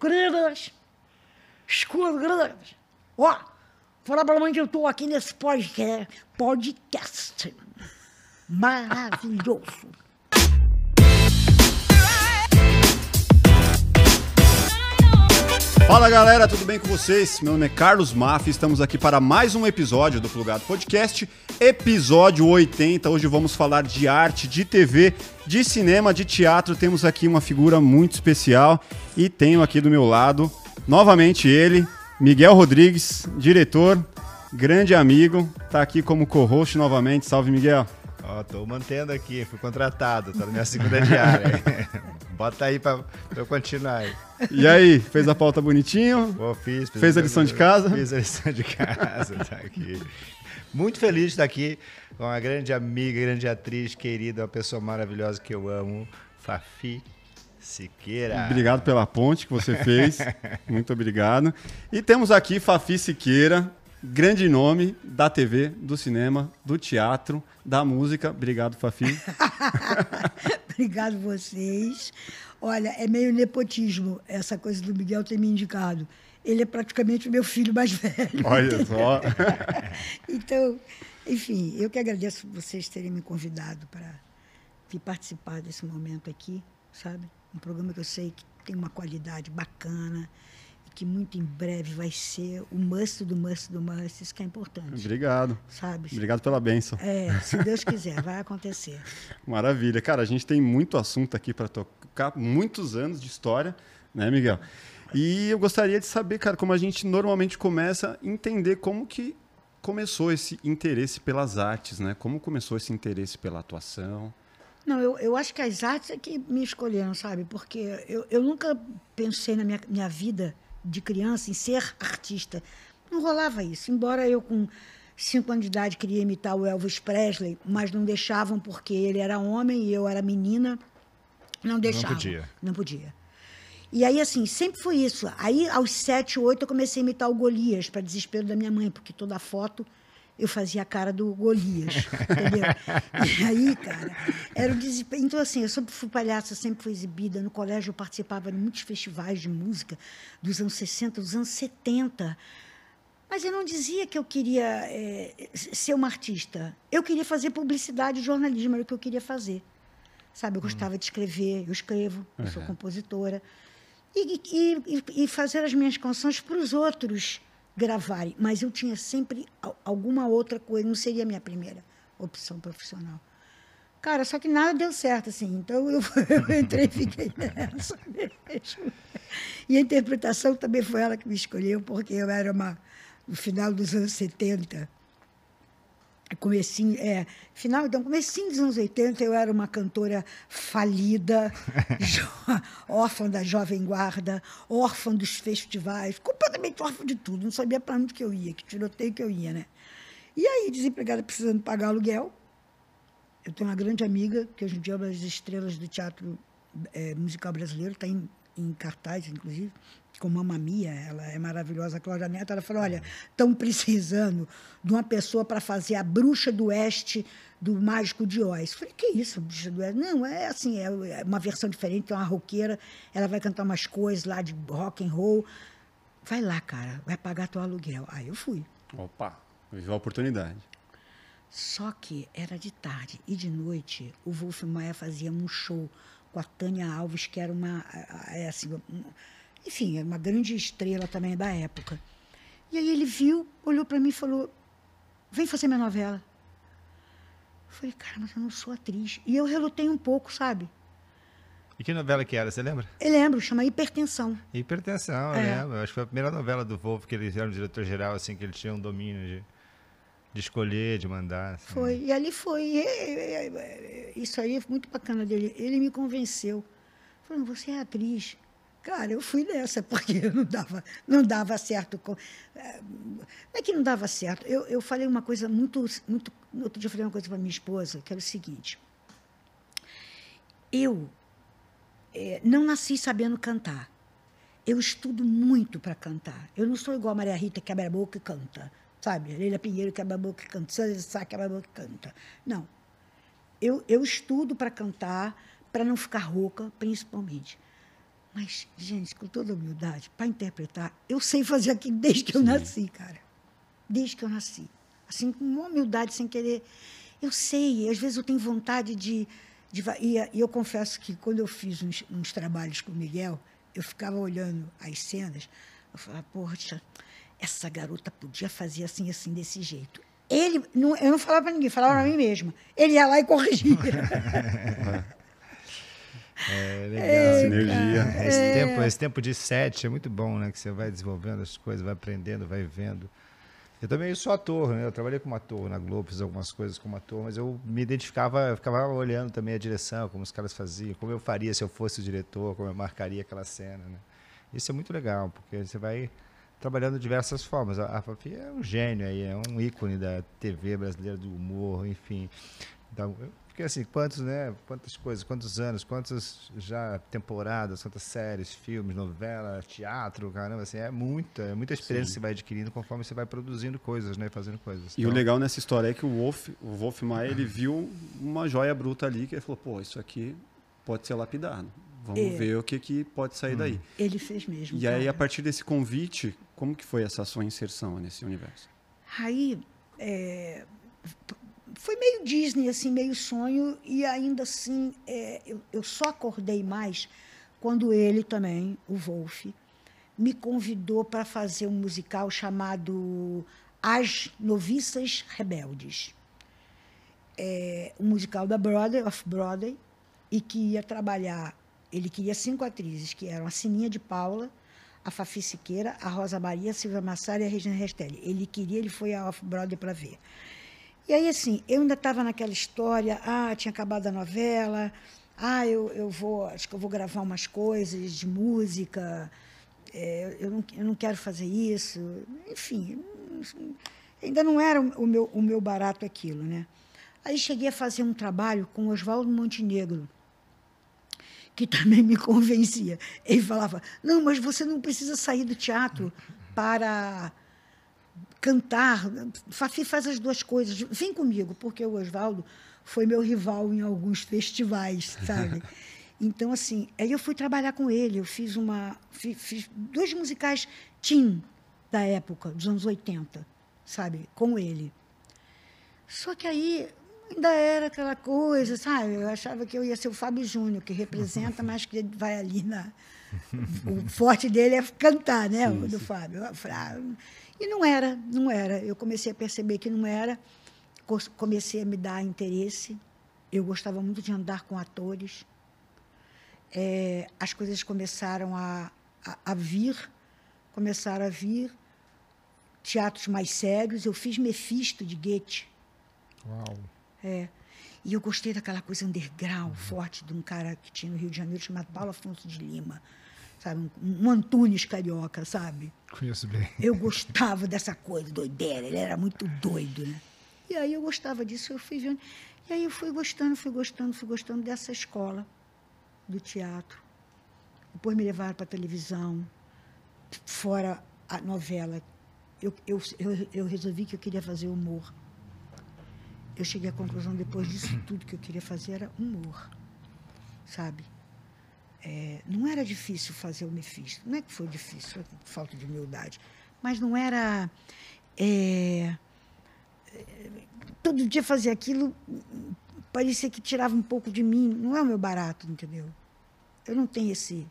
Queridas, escolhidas, ó, provavelmente eu estou aqui nesse podcast, podcast maravilhoso. Fala galera, tudo bem com vocês? Meu nome é Carlos Maffi, estamos aqui para mais um episódio do Plugado Podcast, episódio 80. Hoje vamos falar de arte, de TV, de cinema, de teatro. Temos aqui uma figura muito especial e tenho aqui do meu lado, novamente ele, Miguel Rodrigues, diretor, grande amigo, tá aqui como co-host novamente. Salve Miguel. Ó, tô mantendo aqui, fui contratado, tá na minha segunda diária. Bota aí pra, pra eu continuar aí. E aí, fez a pauta bonitinho? Pô, fiz, fiz Fez a lição de casa? Fiz a lição de casa, tá aqui. Muito feliz de estar aqui com uma grande amiga, grande atriz, querida, uma pessoa maravilhosa que eu amo, Fafi Siqueira. Obrigado pela ponte que você fez. Muito obrigado. E temos aqui Fafi Siqueira, grande nome da TV, do cinema, do teatro, da música. Obrigado, Fafi. Obrigado vocês. Olha, é meio nepotismo essa coisa do Miguel ter me indicado. Ele é praticamente o meu filho mais velho. Olha só. então, enfim, eu que agradeço vocês terem me convidado para vir participar desse momento aqui, sabe? Um programa que eu sei que tem uma qualidade bacana que muito em breve vai ser o must do must do must, isso que é importante. Obrigado. Sabe? Obrigado pela benção. É, se Deus quiser, vai acontecer. Maravilha. Cara, a gente tem muito assunto aqui para tocar, muitos anos de história, né, Miguel? E eu gostaria de saber, cara, como a gente normalmente começa a entender como que começou esse interesse pelas artes, né? Como começou esse interesse pela atuação? Não, eu, eu acho que as artes é que me escolheram, sabe? Porque eu, eu nunca pensei na minha, minha vida de criança em ser artista. Não rolava isso. Embora eu, com cinco anos de idade, queria imitar o Elvis Presley, mas não deixavam porque ele era homem e eu era menina. Não deixavam. Não podia. Não podia. E aí, assim, sempre foi isso. Aí, aos sete, oito, eu comecei a imitar o Golias, para desespero da minha mãe, porque toda foto eu fazia a cara do Golias, entendeu? E aí, cara, era o desespero. Então, assim, eu sempre fui palhaça, sempre fui exibida. No colégio eu participava de muitos festivais de música dos anos 60, dos anos 70. Mas eu não dizia que eu queria é, ser uma artista. Eu queria fazer publicidade e jornalismo, era o que eu queria fazer. Sabe, eu gostava de escrever, eu escrevo, eu sou compositora. E, e, e, fazer as minhas canções para os outros gravarem. Mas eu tinha sempre alguma outra coisa, não seria a minha primeira opção profissional. Cara, só que nada deu certo, assim. Então eu, eu entrei e fiquei nessa mesmo. E a interpretação também foi ela que me escolheu, porque eu era uma. No final dos anos 70, comecinho, é, final, então, comecinho dos anos 80, eu era uma cantora falida, órfã da Jovem Guarda, órfã dos festivais, completamente órfã de tudo, não sabia para onde que eu ia, que tiroteio que eu ia, né? E aí, desempregada, precisando pagar aluguel, eu tenho uma grande amiga, que hoje em dia é uma das estrelas do teatro é, musical brasileiro, está em, em cartaz, inclusive, com Mamma Mia, ela é maravilhosa, a Cláudia Neto, ela falou, olha, estão precisando de uma pessoa para fazer a bruxa do oeste do Mágico de Oz. Falei, que isso, bruxa do oeste? Não, é assim, é uma versão diferente, é uma roqueira, ela vai cantar umas coisas lá de rock and roll. Vai lá, cara, vai pagar teu aluguel. Aí eu fui. Opa, viveu a oportunidade. Só que era de tarde e de noite o Wolf Maia fazia um show com a Tânia Alves, que era uma, é assim, enfim, era uma grande estrela também da época. E aí ele viu, olhou para mim e falou: Vem fazer minha novela. Eu falei, cara, mas eu não sou atriz. E eu relutei um pouco, sabe? E que novela que era, você lembra? Eu lembro, chama Hipertensão. Hipertensão, é. eu lembro. Acho que foi a primeira novela do Wolf que ele era um diretor-geral, assim, que ele tinha um domínio de, de escolher, de mandar. Assim. Foi, e ali foi. E, e, e, isso aí é muito bacana dele. Ele me convenceu. Falou, você é atriz. Cara, eu fui nessa, porque não dava, não dava certo. Com, é, não é que não dava certo. Eu, eu falei uma coisa muito, muito. Outro dia eu falei uma coisa para minha esposa, que era o seguinte. Eu é, não nasci sabendo cantar. Eu estudo muito para cantar. Eu não sou igual a Maria Rita, que abre a boca e canta. Sabe? Leila Pinheiro, que abre a boca e canta. Sandra Sá, que abre a boca e canta. Não. eu, eu estudo para cantar, para não ficar rouca, principalmente. Mas, gente, com toda humildade, para interpretar, eu sei fazer aquilo desde que eu nasci, cara. Desde que eu nasci. Assim, com uma humildade, sem querer. Eu sei, às vezes eu tenho vontade de. de e, e eu confesso que quando eu fiz uns, uns, trabalhos com o Miguel, eu ficava olhando as cenas, eu falava, poxa, essa garota podia fazer assim, assim, desse jeito. Ele, não, eu não falava para ninguém, falava para mim mesma. Ele ia lá e corrigia. É legal. É, Sinergia. Esse, é. tempo, esse tempo de sete é muito bom, né? Que você vai desenvolvendo as coisas, vai aprendendo, vai vendo. Eu também sou ator, né? Eu trabalhei como ator na Globo, fiz algumas coisas como ator, mas eu me identificava, eu ficava olhando também a direção, como os caras faziam, como eu faria se eu fosse o diretor, como eu marcaria aquela cena, né? Isso é muito legal, porque você vai trabalhando de diversas formas. A, a Fafi é um gênio aí, é um ícone da TV brasileira, do humor, enfim. Então, porque assim, quantos, né? Quantas coisas, quantos anos, quantas já temporadas, quantas séries, filmes, novela, teatro, caramba, assim, é muita, é muita experiência Sim. que você vai adquirindo conforme você vai produzindo coisas, né? Fazendo coisas. E então... o legal nessa história é que o Wolf, o Wolf Maia, ele viu uma joia bruta ali que ele falou, pô, isso aqui pode ser lapidado. Vamos é. ver o que, que pode sair hum. daí. Ele fez mesmo. E cara. aí, a partir desse convite, como que foi essa sua inserção nesse universo? Aí, é, foi meio Disney, assim, meio sonho, e ainda assim é, eu, eu, só acordei mais quando ele também, o Wolf, me convidou para fazer um musical chamado As Noviças Rebeldes. É, um musical da Broadway, of Broadway, e que ia trabalhar ele queria cinco atrizes, que eram a Sininha de Paula, a Fafi Siqueira, a Rosa Maria, a Silvia Massari e a Regina Restelli. Ele queria, ele foi a Off-Broadway para ver. E aí, assim, eu ainda estava naquela história, ah, tinha acabado a novela, ah, eu, eu vou, acho que eu vou gravar umas coisas de música, é, eu, não, eu não quero fazer isso. Enfim, ainda não era o meu, o meu barato aquilo, né? Aí cheguei a fazer um trabalho com Oswaldo Montenegro, que também me convencia. Ele falava: não, mas você não precisa sair do teatro para cantar. Fafi faz as duas coisas. Vem comigo, porque o Oswaldo foi meu rival em alguns festivais, sabe? Então, assim, aí eu fui trabalhar com ele. Eu fiz uma. Fiz, fiz dois musicais teen da época, dos anos 80, sabe? Com ele. Só que aí ainda era aquela coisa, sabe? Eu achava que eu ia ser o Fábio Júnior, que representa, mas que vai ali na. O forte dele é cantar, né? Sim, o do. Fábio. Ah, e não era, não era. Eu comecei a perceber que não era. Comecei a me dar interesse. Eu gostava muito de andar com atores. É, as coisas começaram a, a, a vir, começaram a vir. Teatros mais sérios. Eu fiz Mefisto de Goethe. Uau! É. E eu gostei daquela coisa underground, uhum. forte, de um cara que tinha no Rio de Janeiro chamado Paulo Afonso de Lima. Sabe? Um, Antunes carioca, sabe? Conheço bem. Eu gostava dessa coisa, doideira. Ele era muito doido, né? E aí eu gostava disso, eu fui vendo. E aí eu fui gostando, fui gostando, fui gostando dessa escola do teatro. Depois me levaram para a televisão, fora a novela. Eu, eu, eu, eu resolvi que eu queria fazer humor eu cheguei à conclusão, depois disso tudo, que eu queria fazer era humor, sabe? É, não era difícil fazer o Mephisto. Não é que foi difícil, falta de humildade. Mas não era. É, é, todo dia fazer aquilo parecia que tirava um pouco de mim. Não é o meu barato, entendeu? Eu não tenho esse,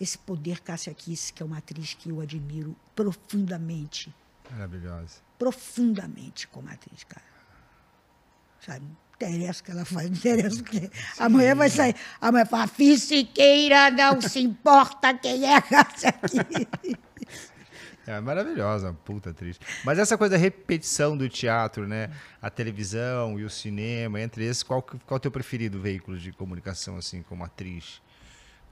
esse poder Cássia Kiss, que é uma atriz que eu admiro profundamente. Maravilhosa. Profundamente como atriz, cara. Sabe? Não interessa o que ela faz, não interessa o que. Amanhã vai sair. Amanhã fala, Fissiqueira, não se importa quem é essa aqui. É maravilhosa, puta atriz. Mas essa coisa da repetição do teatro, né? A televisão e o cinema, entre esses, qual, qual é o teu preferido veículo de comunicação, assim, como atriz?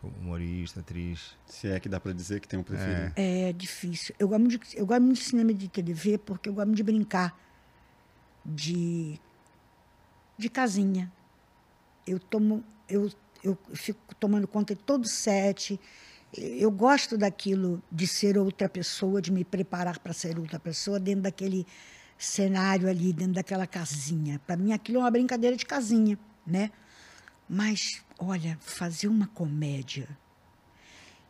Como humorista, atriz? Se é que dá para dizer que tem um preferido. É, é difícil. Eu gosto, muito de, eu gosto muito de cinema e de TV porque eu gosto de brincar. De de casinha. Eu tomo, eu, eu fico tomando conta de todo o set. Eu gosto daquilo de ser outra pessoa, de me preparar para ser outra pessoa dentro daquele cenário ali, dentro daquela casinha. Para mim, aquilo é uma brincadeira de casinha. né? Mas, olha, fazer uma comédia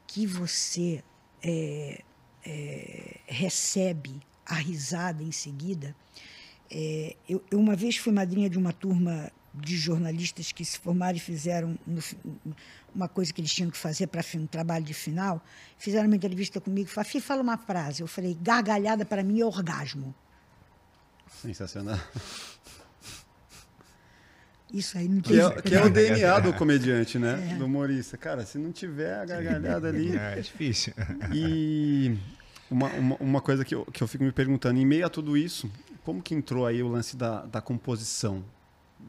que você é, é, recebe a risada em seguida. É, eu, eu, uma vez fui madrinha de uma turma de jornalistas que se formaram e fizeram no, uma coisa que eles tinham que fazer para um trabalho de final. Fizeram uma entrevista comigo. Fafi, fala uma frase. Eu falei, gargalhada para mim é orgasmo. Sensacional. Isso aí não que é, que é o DNA do comediante, né? É. Do humorista. Cara, se não tiver a gargalhada ali. É, é difícil. E uma, uma, uma, coisa que eu, que eu fico me perguntando, em meio a tudo isso, como que entrou aí o lance da, da composição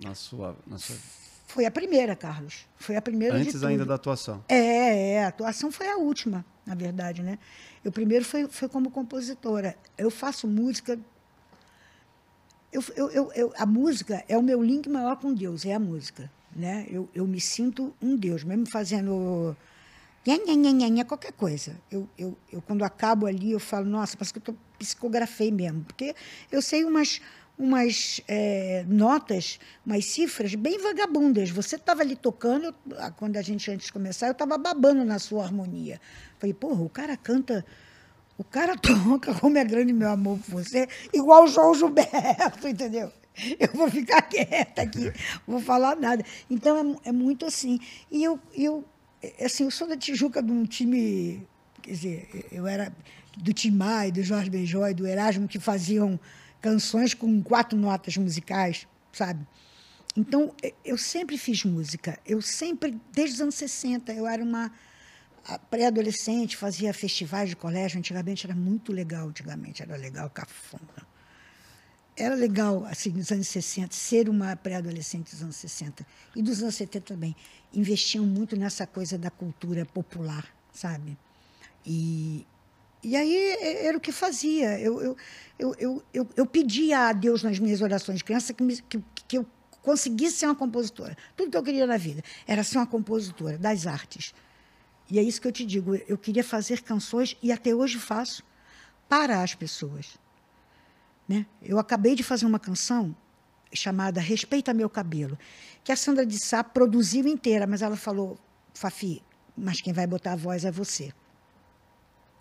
na sua, na sua. Foi a primeira, Carlos. Foi a primeira Antes ainda da atuação. É, é, a atuação foi a última, na verdade, né? Eu primeiro foi, foi como compositora. Eu faço música eu, eu, eu, a música é o meu link maior com Deus, é a música. Né? Eu, eu me sinto um Deus, mesmo fazendo qualquer coisa. Eu, eu, eu, quando acabo ali, eu falo, nossa, parece que eu tô, psicografei mesmo. Porque eu sei umas, umas é, notas, umas cifras bem vagabundas. Você estava ali tocando, quando a gente, antes começar, eu estava babando na sua harmonia. Falei, porra, o cara canta o cara toca como é grande meu amor por você, igual o João Gilberto, entendeu? Eu vou ficar quieta aqui, não vou falar nada. Então é, é, muito assim. E eu, eu, assim, eu sou da Tijuca de um time, quer dizer, eu era do Tim Maia, do Jorge Benjó do Erasmo, que faziam canções com quatro notas musicais, sabe? Então, eu sempre fiz música. Eu sempre, desde os anos 60, eu era uma pré-adolescente, fazia festivais de colégio. Antigamente era muito legal, antigamente era legal, cafona. Era legal, assim, nos anos 60, ser uma pré-adolescente dos anos 60. E dos anos 70 também. Investiam muito nessa coisa da cultura popular, sabe? E, e aí era o que fazia. Eu, eu, eu, eu, eu, eu pedia a Deus nas minhas orações de criança que, me, que, que eu conseguisse ser uma compositora. Tudo que eu queria na vida era ser uma compositora das artes. E é isso que eu te digo. Eu queria fazer canções, e até hoje faço, para as pessoas. Né? Eu acabei de fazer uma canção chamada Respeita Meu Cabelo, que a Sandra de Sá produziu inteira, mas ela falou, Fafi, mas quem vai botar a voz é você.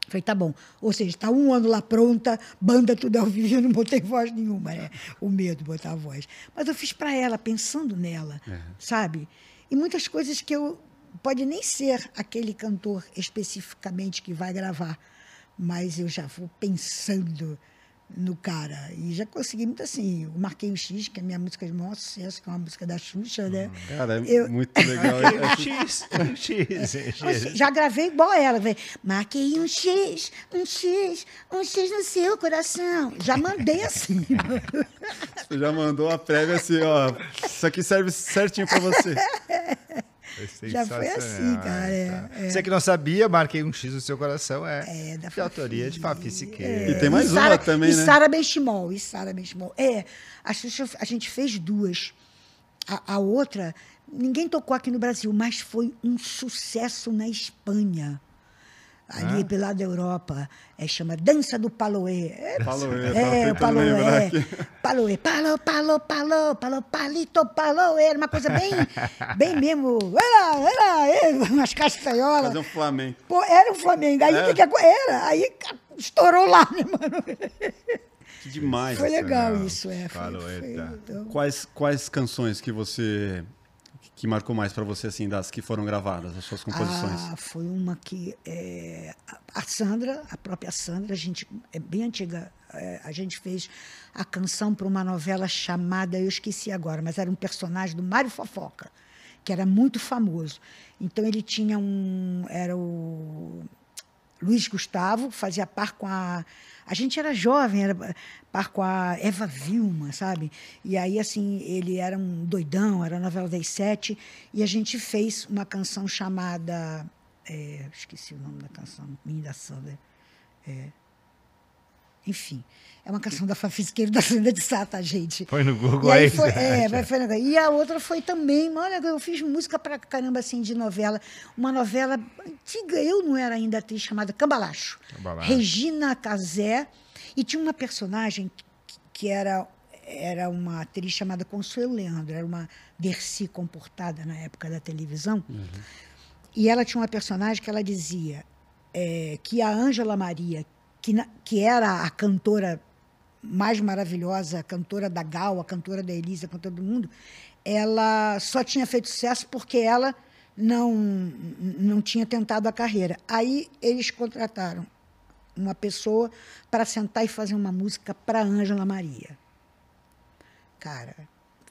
Falei, tá bom. Ou seja, está um ano lá pronta, banda tudo ao vivo, eu não botei voz nenhuma, né? O medo de botar a voz. Mas eu fiz para ela, pensando nela, uhum. sabe? E muitas coisas que eu pode nem ser aquele cantor especificamente que vai gravar, mas eu já vou pensando no cara. E já consegui muito assim. O Marquei o X, que é a minha música de maior sucesso, que é uma música da Xuxa, né? Hum, cara, é eu... muito legal. X, X, X. Já gravei igual ela. Marquei um X, um X, um X no seu coração. Já mandei assim. Você já mandou a prévia assim, ó. Isso aqui serve certinho para você. Já foi assim, cara. É, é. Você que não sabia, marquei um X no seu coração. É, é da de autoria de Fafi Siqueira. É. E tem mais e Sarah, uma também, e né? Sara Benchimol. E Sara Benchimol. É, a, a gente fez duas. A, a outra, ninguém tocou aqui no Brasil, mas foi um sucesso na Espanha ali ah. pelo lado da Europa. É, chama Dança do Paloé. É, Paloé, é, o Paloé. Paloé, palo, palo, palo, palo, palito, paloé. Era uma coisa bem, bem mesmo. Era, era, umas castanholas. Fazer um Flamengo. Pô, era um Flamengo. Aí é. que, que era? Aí estourou lá, né, mano? Que demais. Foi legal isso, é. Foi, foi, então... quais, quais canções que você que marcou mais para você, assim, das que foram gravadas, as suas composições? Ah, foi uma que é, a Sandra, a própria Sandra, a gente é bem antiga, é, a gente fez a canção para uma novela chamada, eu esqueci agora, mas era um personagem do Mário Fofoca, que era muito famoso. Então ele tinha um, era o Luiz Gustavo, fazia par com a a gente era jovem, era par com a Eva Vilma, sabe? E aí, assim, ele era um doidão, era novela das sete, e a gente fez uma canção chamada. É, esqueci o nome da canção, Minha da Sandra. É, enfim, é uma canção da Fafisqueiro da Sandra de Sata, gente. Foi no Google e aí. Foi, é, vai, foi e a outra foi também, olha, eu fiz música pra caramba, assim, de novela. Uma novela antiga, eu não era ainda atriz, chamada Cambalacho. Cambalacho. Regina Casé. E tinha uma personagem que, que era era uma atriz chamada Consuelo Leandro, era uma Dercy comportada na época da televisão. E ela tinha uma personagem que ela dizia é, que a Ângela Maria, que, que era a cantora mais maravilhosa, a cantora da Gal, a cantora da Elisa, a cantora do mundo, ela só tinha feito sucesso porque ela não, não tinha tentado a carreira. Aí eles contrataram uma pessoa para sentar e fazer uma música para Ângela Maria. Cara,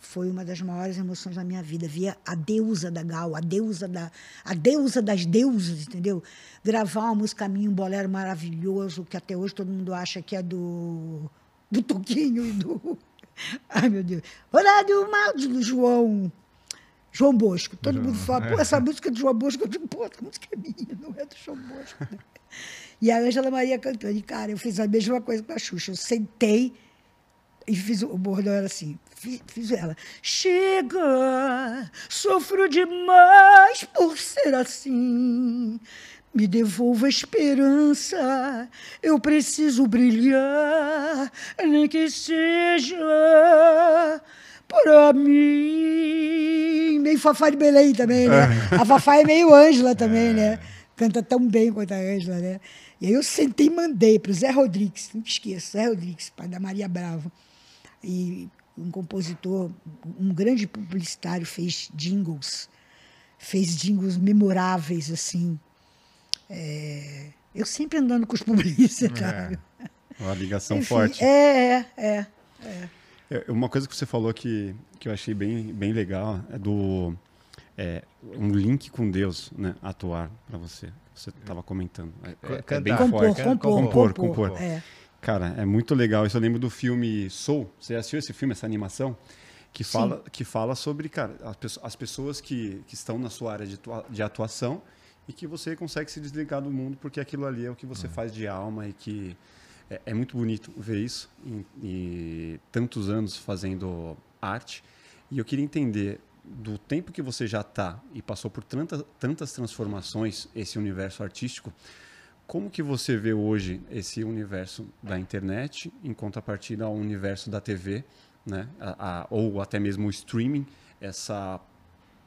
foi uma das maiores emoções da minha vida. Via a deusa da Gal, a deusa, da, a deusa das deusas, entendeu? Gravar uma música minha, um bolero maravilhoso, que até hoje todo mundo acha que é do, do Toquinho e do. Ai, meu Deus. Horário mal do João. João Bosco. Todo mundo fala, pô, essa música é do João Bosco. Eu digo, pô, essa música é minha, não é do João Bosco. E a Ângela Maria cantando. E, cara, eu fiz a mesma coisa com a Xuxa. Eu sentei e fiz o o bordão era assim. Fiz, ela. Chega, sofro demais por ser assim. Me devolva a esperança, eu preciso brilhar, nem que seja para mim. Meio Fafá de Belém também, né? A Fafá é meio Ângela também, né? Canta tão bem quanto a Ângela, né? E aí eu sentei e mandei para o Zé Rodrigues, não te esqueça, Zé Rodrigues, pai da Maria Brava. E um compositor, um grande publicitário, fez jingles, fez jingles memoráveis, assim. É, eu sempre andando com os publicitários. Uma ligação Enfim, forte. É, é, é. É, Uma coisa que você falou que, que eu achei bem, bem legal é do é, um link com Deus, né? Atuar para você. Você estava comentando. É, é- é bem Compor, forte. compor, compor, compor. compor. É. Cara, é muito legal. Isso eu lembro do filme Soul. Você assistiu esse filme, essa animação? Que fala, que fala sobre, cara, as, as pessoas que, que estão na sua área de, de atuação e que você consegue se desligar do mundo porque aquilo ali é o que você faz de alma e que é, é muito bonito ver isso em, em tantos anos fazendo arte. E eu queria entender do tempo que você já está e passou por tanta, tantas transformações esse universo artístico, como que você vê hoje esse universo da internet em contrapartida ao universo da TV, né? A- a- ou até mesmo o streaming, essa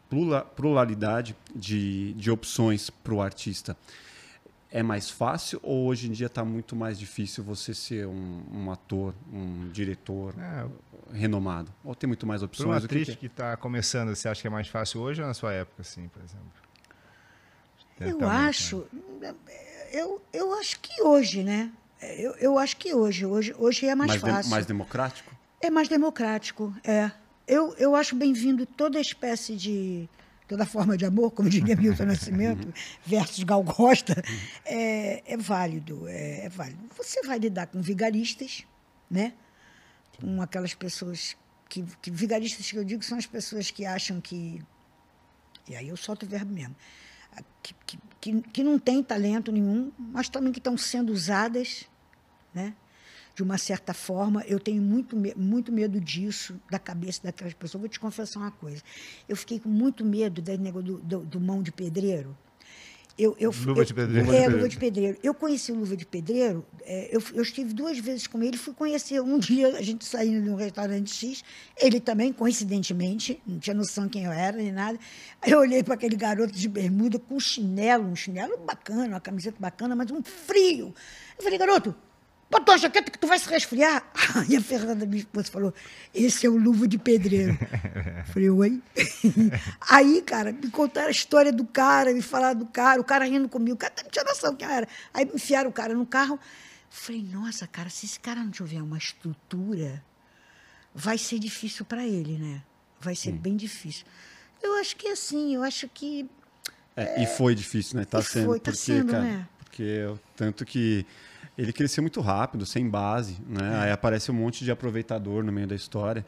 plura- pluralidade de, de opções para o artista? É mais fácil ou hoje em dia está muito mais difícil você ser um, um ator, um diretor Ah, renomado? Ou tem muito mais Para opções? uma O que atriz que é? está começando, você acha que é mais fácil hoje ou na sua época, assim, por exemplo? Eu Certamente, né? Eu, eu acho que hoje, né? Eu, eu acho que hoje, hoje, hoje é mais, mais, de- fácil. mais democrático? É mais democrático, é. Eu, eu acho bem-vindo toda espécie de. toda forma de amor, como diria Milton Nascimento, versus Gal Costa, é, é válido, é, é válido. Você vai lidar com vigaristas, né? Com aquelas pessoas que, que. Vigaristas que eu digo são as pessoas que acham que. E aí eu solto o verbo mesmo. Que, que, que, que não têm talento nenhum, mas também que estão sendo usadas, né? de uma certa forma, eu tenho muito, muito medo disso, da cabeça daquelas pessoas. Vou te confessar uma coisa. Eu fiquei com muito medo do, do, do mão de pedreiro. Eu, eu, Luva eu- de pedreiro. É, luva de pedreiro. Eu conheci o Luva de Pedreiro, é, eu, eu estive duas vezes com ele, fui conhecer um dia, a gente saindo de um restaurante X, ele também, coincidentemente, não tinha noção quem eu era, nem nada. Aí eu olhei para aquele garoto de bermuda com chinelo, um chinelo bacana, uma camiseta bacana, mas um frio. Eu falei, garoto, Bota a jaqueta que tu vai se resfriar. Aí a Fernanda, minha esposa, falou: esse é o luva de pedreiro. Falei, oi? Aí, cara, me contaram a história do cara, me falaram do cara, o cara rindo comigo, o cara não tinha noção quem era. Aí me enfiaram o cara no carro. Falei, nossa, cara, se esse cara não tiver uma estrutura, vai ser difícil para ele, né? Vai ser bem difícil. Eu acho que é assim, eu acho que É, e foi difícil, né? Tá E sendo. foi, tá porque, sendo, cara, né? Porque eu- tanto que ele cresceu muito rápido, sem base, né? É. Aí aparece um monte de aproveitador no meio da história.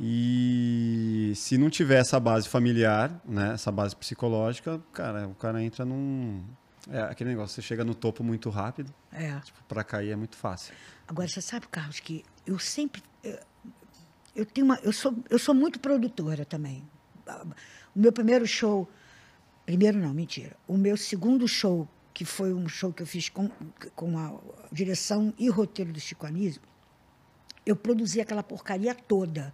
E se não tiver essa base familiar, né? Essa base psicológica, cara, o cara entra num. É aquele negócio, você chega no topo muito rápido, é. tipo, pra cair é muito fácil. Agora, você sabe, Carlos, que eu sempre. Eu, eu tenho uma, eu, sou, eu sou muito produtora também. O meu primeiro show. Primeiro, não, mentira. O meu segundo show, que foi um show que eu fiz com, com a direção e roteiro do Chico Anísio, eu produzi aquela porcaria toda.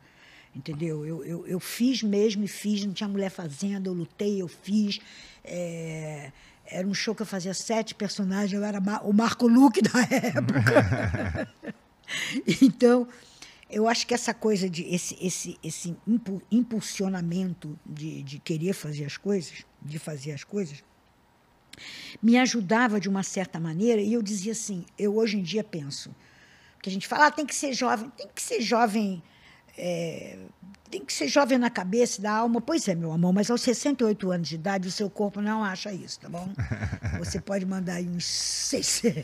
Entendeu? Eu, eu, eu fiz mesmo e fiz, não tinha mulher fazendo, eu lutei, eu fiz. É, era um show que eu fazia sete personagens, eu era o Marco Luque da época. então, eu acho que essa coisa de esse, esse, esse impulsionamento de, de querer fazer as coisas, de fazer as coisas, me ajudava de uma certa maneira, e eu dizia assim, eu hoje em dia penso, que a gente fala, ah, tem que ser jovem, tem que ser jovem, é, tem que ser jovem na cabeça, da alma. Pois é, meu amor, mas aos 68 anos de idade o seu corpo não acha isso, tá bom? Você pode mandar aí uns 60,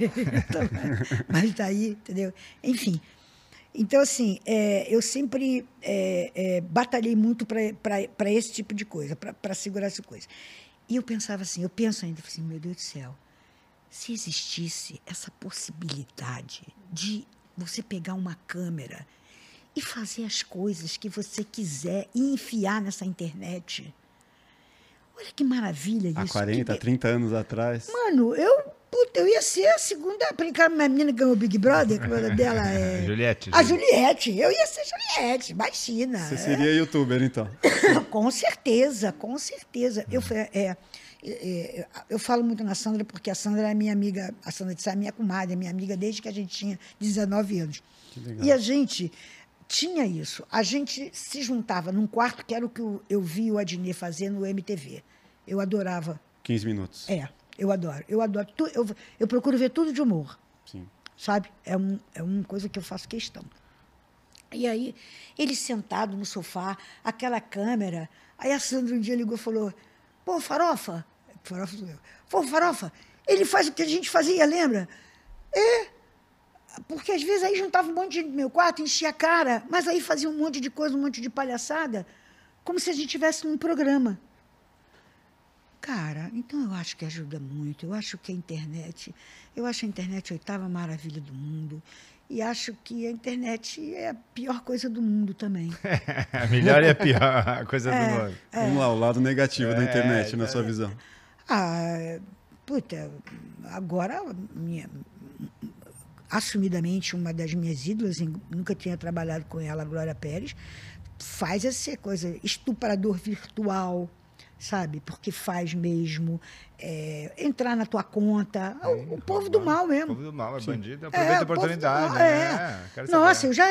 mas daí, entendeu? Enfim. Então, assim, é, eu sempre é, é, batalhei muito para esse tipo de coisa, para segurar essa coisa. E eu pensava assim, eu penso ainda, assim, meu Deus do céu, se existisse essa possibilidade de você pegar uma câmera e fazer as coisas que você quiser e enfiar nessa internet. Olha que maravilha isso. Há 40, que... 30 anos atrás. Mano, eu, puta, eu ia ser a segunda. Brincar uma menina que ganhou o Big Brother, que o nome dela é. Juliette. A Juliette. Eu ia ser Juliette, imagina. Você seria é. youtuber, então? com certeza, com certeza. Eu, é, é, eu falo muito na Sandra porque a Sandra é minha amiga, a Sandra de Sá é minha comadre, é minha amiga desde que a gente tinha 19 anos. E a gente tinha isso. A gente se juntava num quarto, que era o que eu, eu vi o Adnet fazer no MTV. Eu adorava. 15 minutos. É, eu adoro. Eu adoro. Tu, eu, eu procuro ver tudo de humor. Sim. Sabe? É, um, é uma coisa que eu faço questão. E aí, ele sentado no sofá, aquela câmera. Aí a Sandra um dia ligou e falou: Pô, farofa. Farofa sou eu. Pô, farofa, ele faz o que a gente fazia, lembra? É, porque às vezes aí juntava um monte de gente no meu quarto, enchia a cara, mas aí fazia um monte de coisa, um monte de palhaçada, como se a gente tivesse num programa. Cara, então eu acho que ajuda muito. Eu acho que a internet, eu acho a internet a oitava maravilha do mundo. E acho que a internet é a pior coisa do mundo também. a melhor e a pior coisa é, do mundo. É. Vamos lá, o lado negativo é, da internet, na sua visão. Ah, puta, agora minha, assumidamente uma das minhas ídolas, nunca tinha trabalhado com ela, a Glória Pérez, faz essa coisa, estuprador virtual, sabe? Porque faz mesmo é, entrar na tua conta. É, o, o povo do mal mesmo. O povo do mal, é Sim. bandido, aproveita é, a oportunidade. Mal, né? é. Nossa, eu já.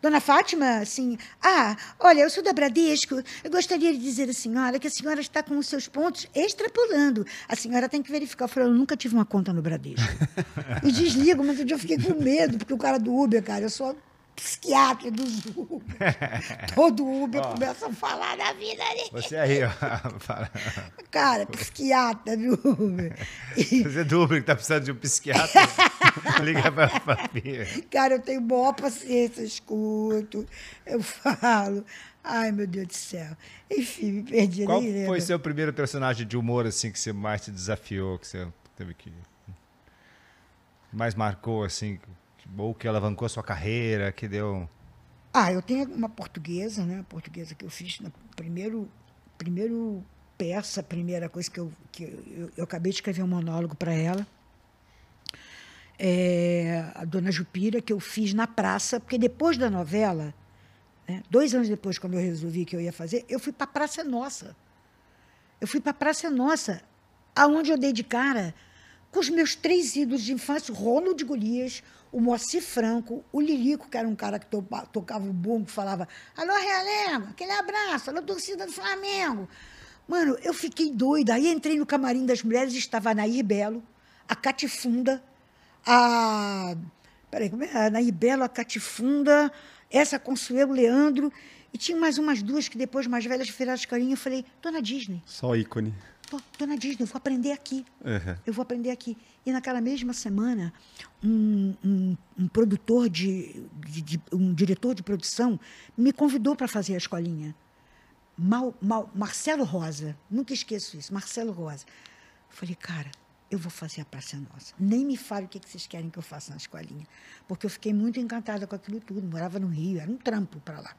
Dona Fátima, assim. Ah, olha, eu sou da Bradesco. Eu gostaria de dizer à senhora que a senhora está com os seus pontos extrapolando. A senhora tem que verificar. Eu falei, eu nunca tive uma conta no Bradesco. e desligo, mas um dia eu fiquei com medo, porque o cara do Uber, cara, eu sou psiquiatra dos Uber. Todo Uber ó, começa a falar da vida dele. Você aí, ó. Cara, psiquiatra do Uber. Você é do Uber que tá precisando de um psiquiatra. Liga pra família. Cara, eu tenho boa paciência, eu escuto, eu falo. Ai, meu Deus do céu. Enfim, me perdi. Qual foi seu primeiro personagem de humor, assim, que você mais te desafiou, que você teve que... Mais marcou, assim, ou que alavancou a sua carreira, que deu. Ah, eu tenho uma portuguesa, né? Portuguesa que eu fiz no primeiro, primeiro peça, primeira coisa que eu, que eu, eu acabei de escrever um monólogo para ela. É, a Dona Jupira, que eu fiz na praça, porque depois da novela, né, dois anos depois, quando eu resolvi que eu ia fazer, eu fui para a Praça Nossa. Eu fui para a Praça Nossa, aonde eu dei de cara com os meus três ídolos de infância, Ronald Golias, o Moacir Franco, o Lilico, que era um cara que to tocava o bumbo, falava alô, Realengo, aquele abraço, alô, torcida do Flamengo. Mano, eu fiquei doida. Aí entrei no camarim das mulheres estava a Nair Belo, a Catifunda, a... Peraí, como é? A Nair Belo, a Catifunda, essa Consuelo Leandro, e tinha mais umas duas que depois, mais velhas, viraram as carinhas. Eu falei, Dona Disney. Só ícone. Dona Disney, eu vou aprender aqui. Uhum. Eu vou aprender aqui. E naquela mesma semana, um, um, um produtor de, de, de, um diretor de produção me convidou para fazer a escolinha. Mal, Mal, Marcelo Rosa, nunca esqueço isso, Marcelo Rosa. Eu falei, cara, eu vou fazer a Praça Nossa. Nem me fale o que vocês querem que eu faça na escolinha. Porque eu fiquei muito encantada com aquilo tudo. Morava no Rio, era um trampo para lá.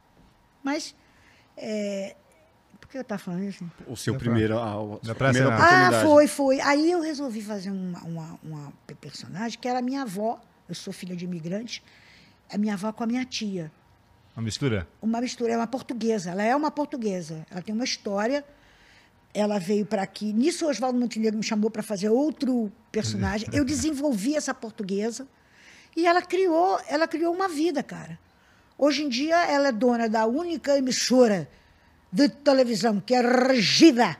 Mas é, por que eu estava falando isso? O seu primeiro, a, a primeira oportunidade. Ah, foi, foi. Aí eu resolvi fazer uma, uma, uma, personagem que era minha avó. Eu sou filha de imigrante. a minha avó com a minha tia. Uma mistura? Uma mistura, é uma portuguesa. Ela é uma portuguesa. Ela tem uma história. Ela veio para aqui. Nisso, o Oswaldo Montenegro me chamou para fazer outro personagem. Eu desenvolvi essa portuguesa e ela criou, ela criou uma vida, cara. Hoje em dia, ela é dona da única emissora de televisão que é regida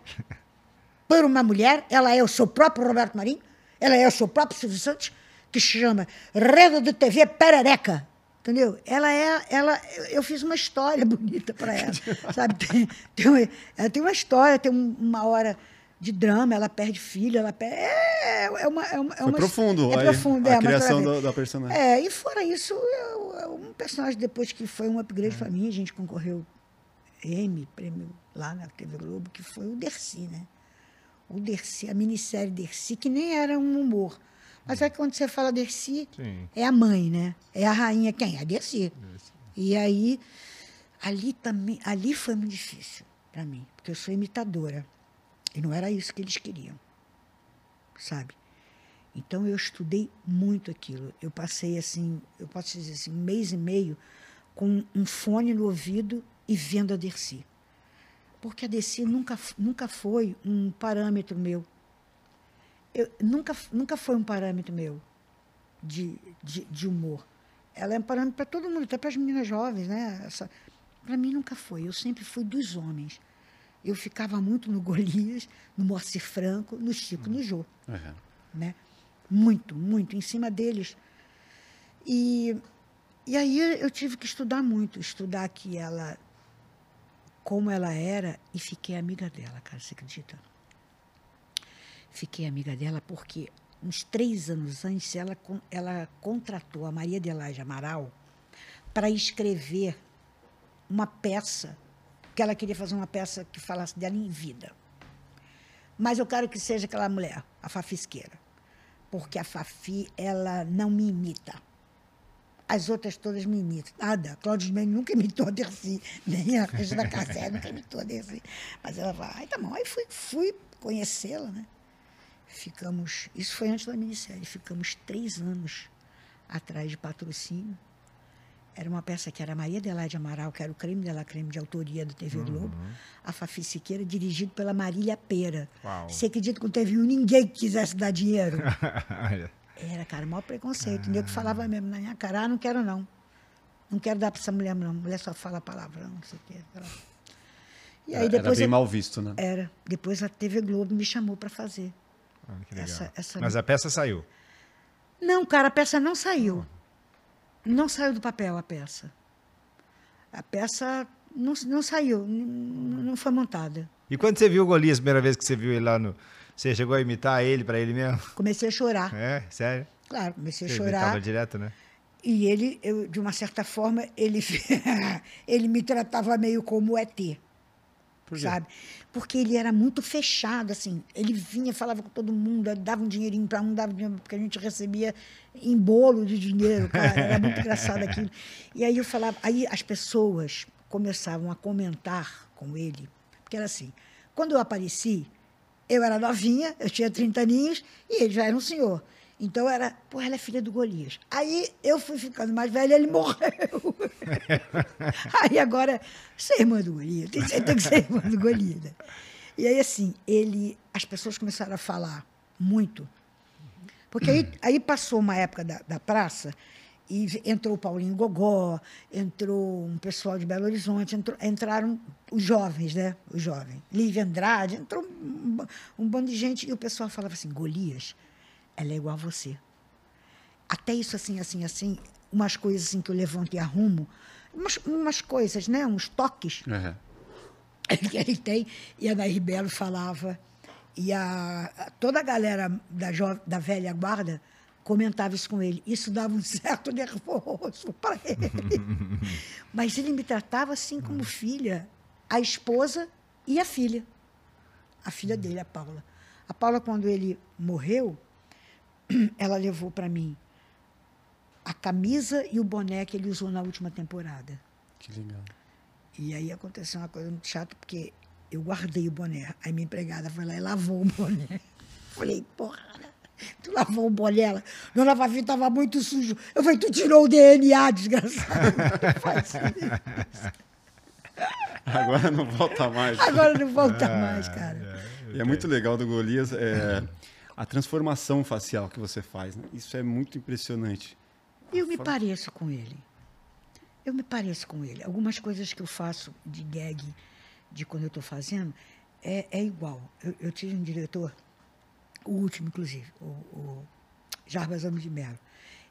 por uma mulher. Ela é o seu próprio Roberto Marinho. Ela é o seu próprio Silvio Santos, que se chama Rede de TV Perereca. Entendeu? Ela é. Ela, eu fiz uma história bonita para ela. sabe? Tem, tem, uma, ela tem uma história, tem um- uma hora de drama, ela perde filho, ela perde. É, é uma. É uma é uma- profundo É aí, profundo, a é, criação do- da personagem. É, e fora isso, eu- um personagem depois que foi um upgrade para mim, a gente concorreu M, prêmio lá na TV Globo, que foi o Dercy, né? O Dercy, a minissérie Dercy, que nem era um humor. Mas é que quando você fala Dercy, Sim. é a mãe, né? É a rainha quem? A Dercy. E aí, ali também, ali foi muito difícil para mim, porque eu sou imitadora. E não era isso que eles queriam, sabe? Então eu estudei muito aquilo. Eu passei assim, eu posso dizer assim, um mês e meio com um fone no ouvido e vendo a Dercy. Porque a Dercy nunca, nunca foi um parâmetro meu. Eu, nunca, nunca foi um parâmetro meu de, de, de humor. Ela é um parâmetro para todo mundo, até para as meninas jovens, né? Para mim nunca foi. Eu sempre fui dos homens. Eu ficava muito no Golias, no Moacir Franco, no Chico, no Jô É. né? Muito, muito, em cima deles. E, e aí eu tive que estudar muito, estudar que ela, como ela era, e fiquei amiga dela, cara, você acredita? Fiquei amiga dela porque uns três anos antes ela, ela contratou a Maria Adelaide Amaral para escrever uma peça, que ela queria fazer uma peça que falasse dela em vida. Mas eu quero que seja aquela mulher, a Fafisqueira. Porque a Fafi, ela não me imita. As outras todas me imitam. Nada. Cláudio Mendes nunca imitou a Dercy, nem a Regina Casé nunca imitou a Dercy. Mas ela vai, ai, tá bom. Aí fui, fui conhecê-la, né? Ficamos, isso foi antes da minissérie, ficamos três anos atrás de patrocínio. Era uma peça que era Maria Adelaide Amaral, que era o Creme de la Creme de autoria da TV Globo. A Fafi Siqueira, dirigido pela Marília Pera. Uau. Você acredita que não teve um ninguém que quisesse dar dinheiro? Era, cara, o maior preconceito. O nego falava mesmo na minha cara, ah, não quero não. Não quero dar para essa mulher, não. Mulher só fala palavrão, não sei o quê. E aí Era depois... bem eu- mal visto, né? Era. Depois a TV Globo me chamou para fazer. Ah, que legal. Essa- essa- Mas a peça saiu. Não, cara, a peça não saiu. Não saiu do papel a peça. A peça não, não saiu, n- não foi montada. E quando você viu o Golias, a primeira vez que você viu ele lá no. Você chegou a imitar ele pra ele mesmo? Comecei a chorar. É, sério? Claro, comecei a Você chorar. imitava direto, né? E ele, eu, de uma certa forma, ele, ele me tratava meio como ET. Por? Sabe? Porque ele era muito fechado, assim. Ele vinha, falava com todo mundo, dava um dinheirinho para um, dava dinheiro, porque a gente recebia em bolo de dinheiro, cara. Era muito engraçado aquilo. E aí eu falava, aí as pessoas começavam a comentar com ele, porque era assim, quando eu apareci, eu era novinha, eu tinha 30 aninhos, e ele já era um senhor. Então era, pô, ela é filha do Golias. Aí eu fui ficando mais velha, ele morreu. aí agora, você é irmã do Golias, tem, tem que ser irmã do Golias. Né? E aí, assim, ele, as pessoas começaram a falar muito. Porque aí, aí passou uma época da, da praça e entrou o Paulinho Gogó, entrou um pessoal de Belo Horizonte, entrou- entraram os jovens, né? Os jovens. Lívia Andrade, entrou um, um bando de gente e o pessoal falava assim, Golias, ela é igual a você. Até isso assim, assim, assim, umas coisas assim que eu levanto e arrumo, umas, umas coisas, né? Uns toques É. que ele tem, e a Nair Belo falava, e a, a- toda a galera da, jo- da velha guarda comentava isso com ele. Isso dava um certo nervoso para ele. Mas ele me tratava assim como filha, a esposa e a filha. A filha dele, a Paula. A Paula, quando ele morreu, ela levou para mim a camisa e o boné que ele usou na última temporada. Que legal. E aí aconteceu uma coisa muito chata, porque eu guardei o boné. Aí minha empregada foi lá e lavou o boné. Falei, porra, Tu lavou o bolela. Dona Fafi estava muito sujo. Eu falei, tu tirou o DNA, desgraçado. Faz isso. Agora não volta mais. Agora não volta mais, cara. E é muito legal do Golias é, a transformação facial que você faz. né? Isso é muito impressionante. Eu me pareço com ele. Eu me pareço com ele. Algumas coisas que eu faço de gag, de quando eu estou fazendo, é, é igual. Eu, eu tive um diretor, o último, inclusive, o, o Jarbas Amo de Mello.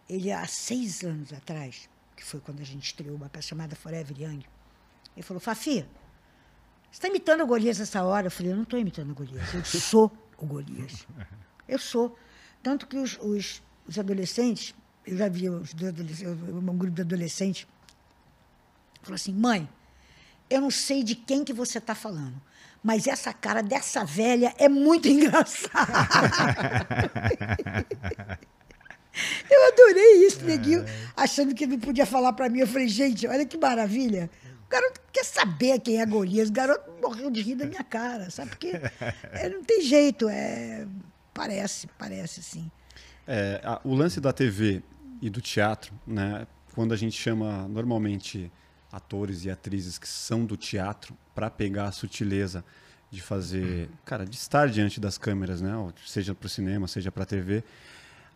Ele, há seis anos atrás, que foi quando a gente estreou uma peça chamada Forever Young, ele falou, Fafi, você está imitando o Golias essa hora? Eu falei, eu não estou imitando o Golias, eu sou o Golias. Eu sou. Tanto que os, os, os adolescentes, eu já vi os um grupo de adolescentes, falou assim, mãe, eu não sei de quem que você está falando, mas essa cara dessa velha é muito engraçada. eu adorei isso, neguinho, achando que não podia falar para mim. Eu falei, gente, olha que maravilha. O garoto quer saber quem é Golias. O garoto morreu de rir da minha cara, sabe? Porque é, não tem jeito, é... parece, parece sim. É, a- o lance da TV e do teatro, né? Quando a gente chama normalmente atores e atrizes que são do teatro para pegar a sutileza de fazer, cara, de estar diante das câmeras, né? Ou Seja para o cinema, seja para a TV,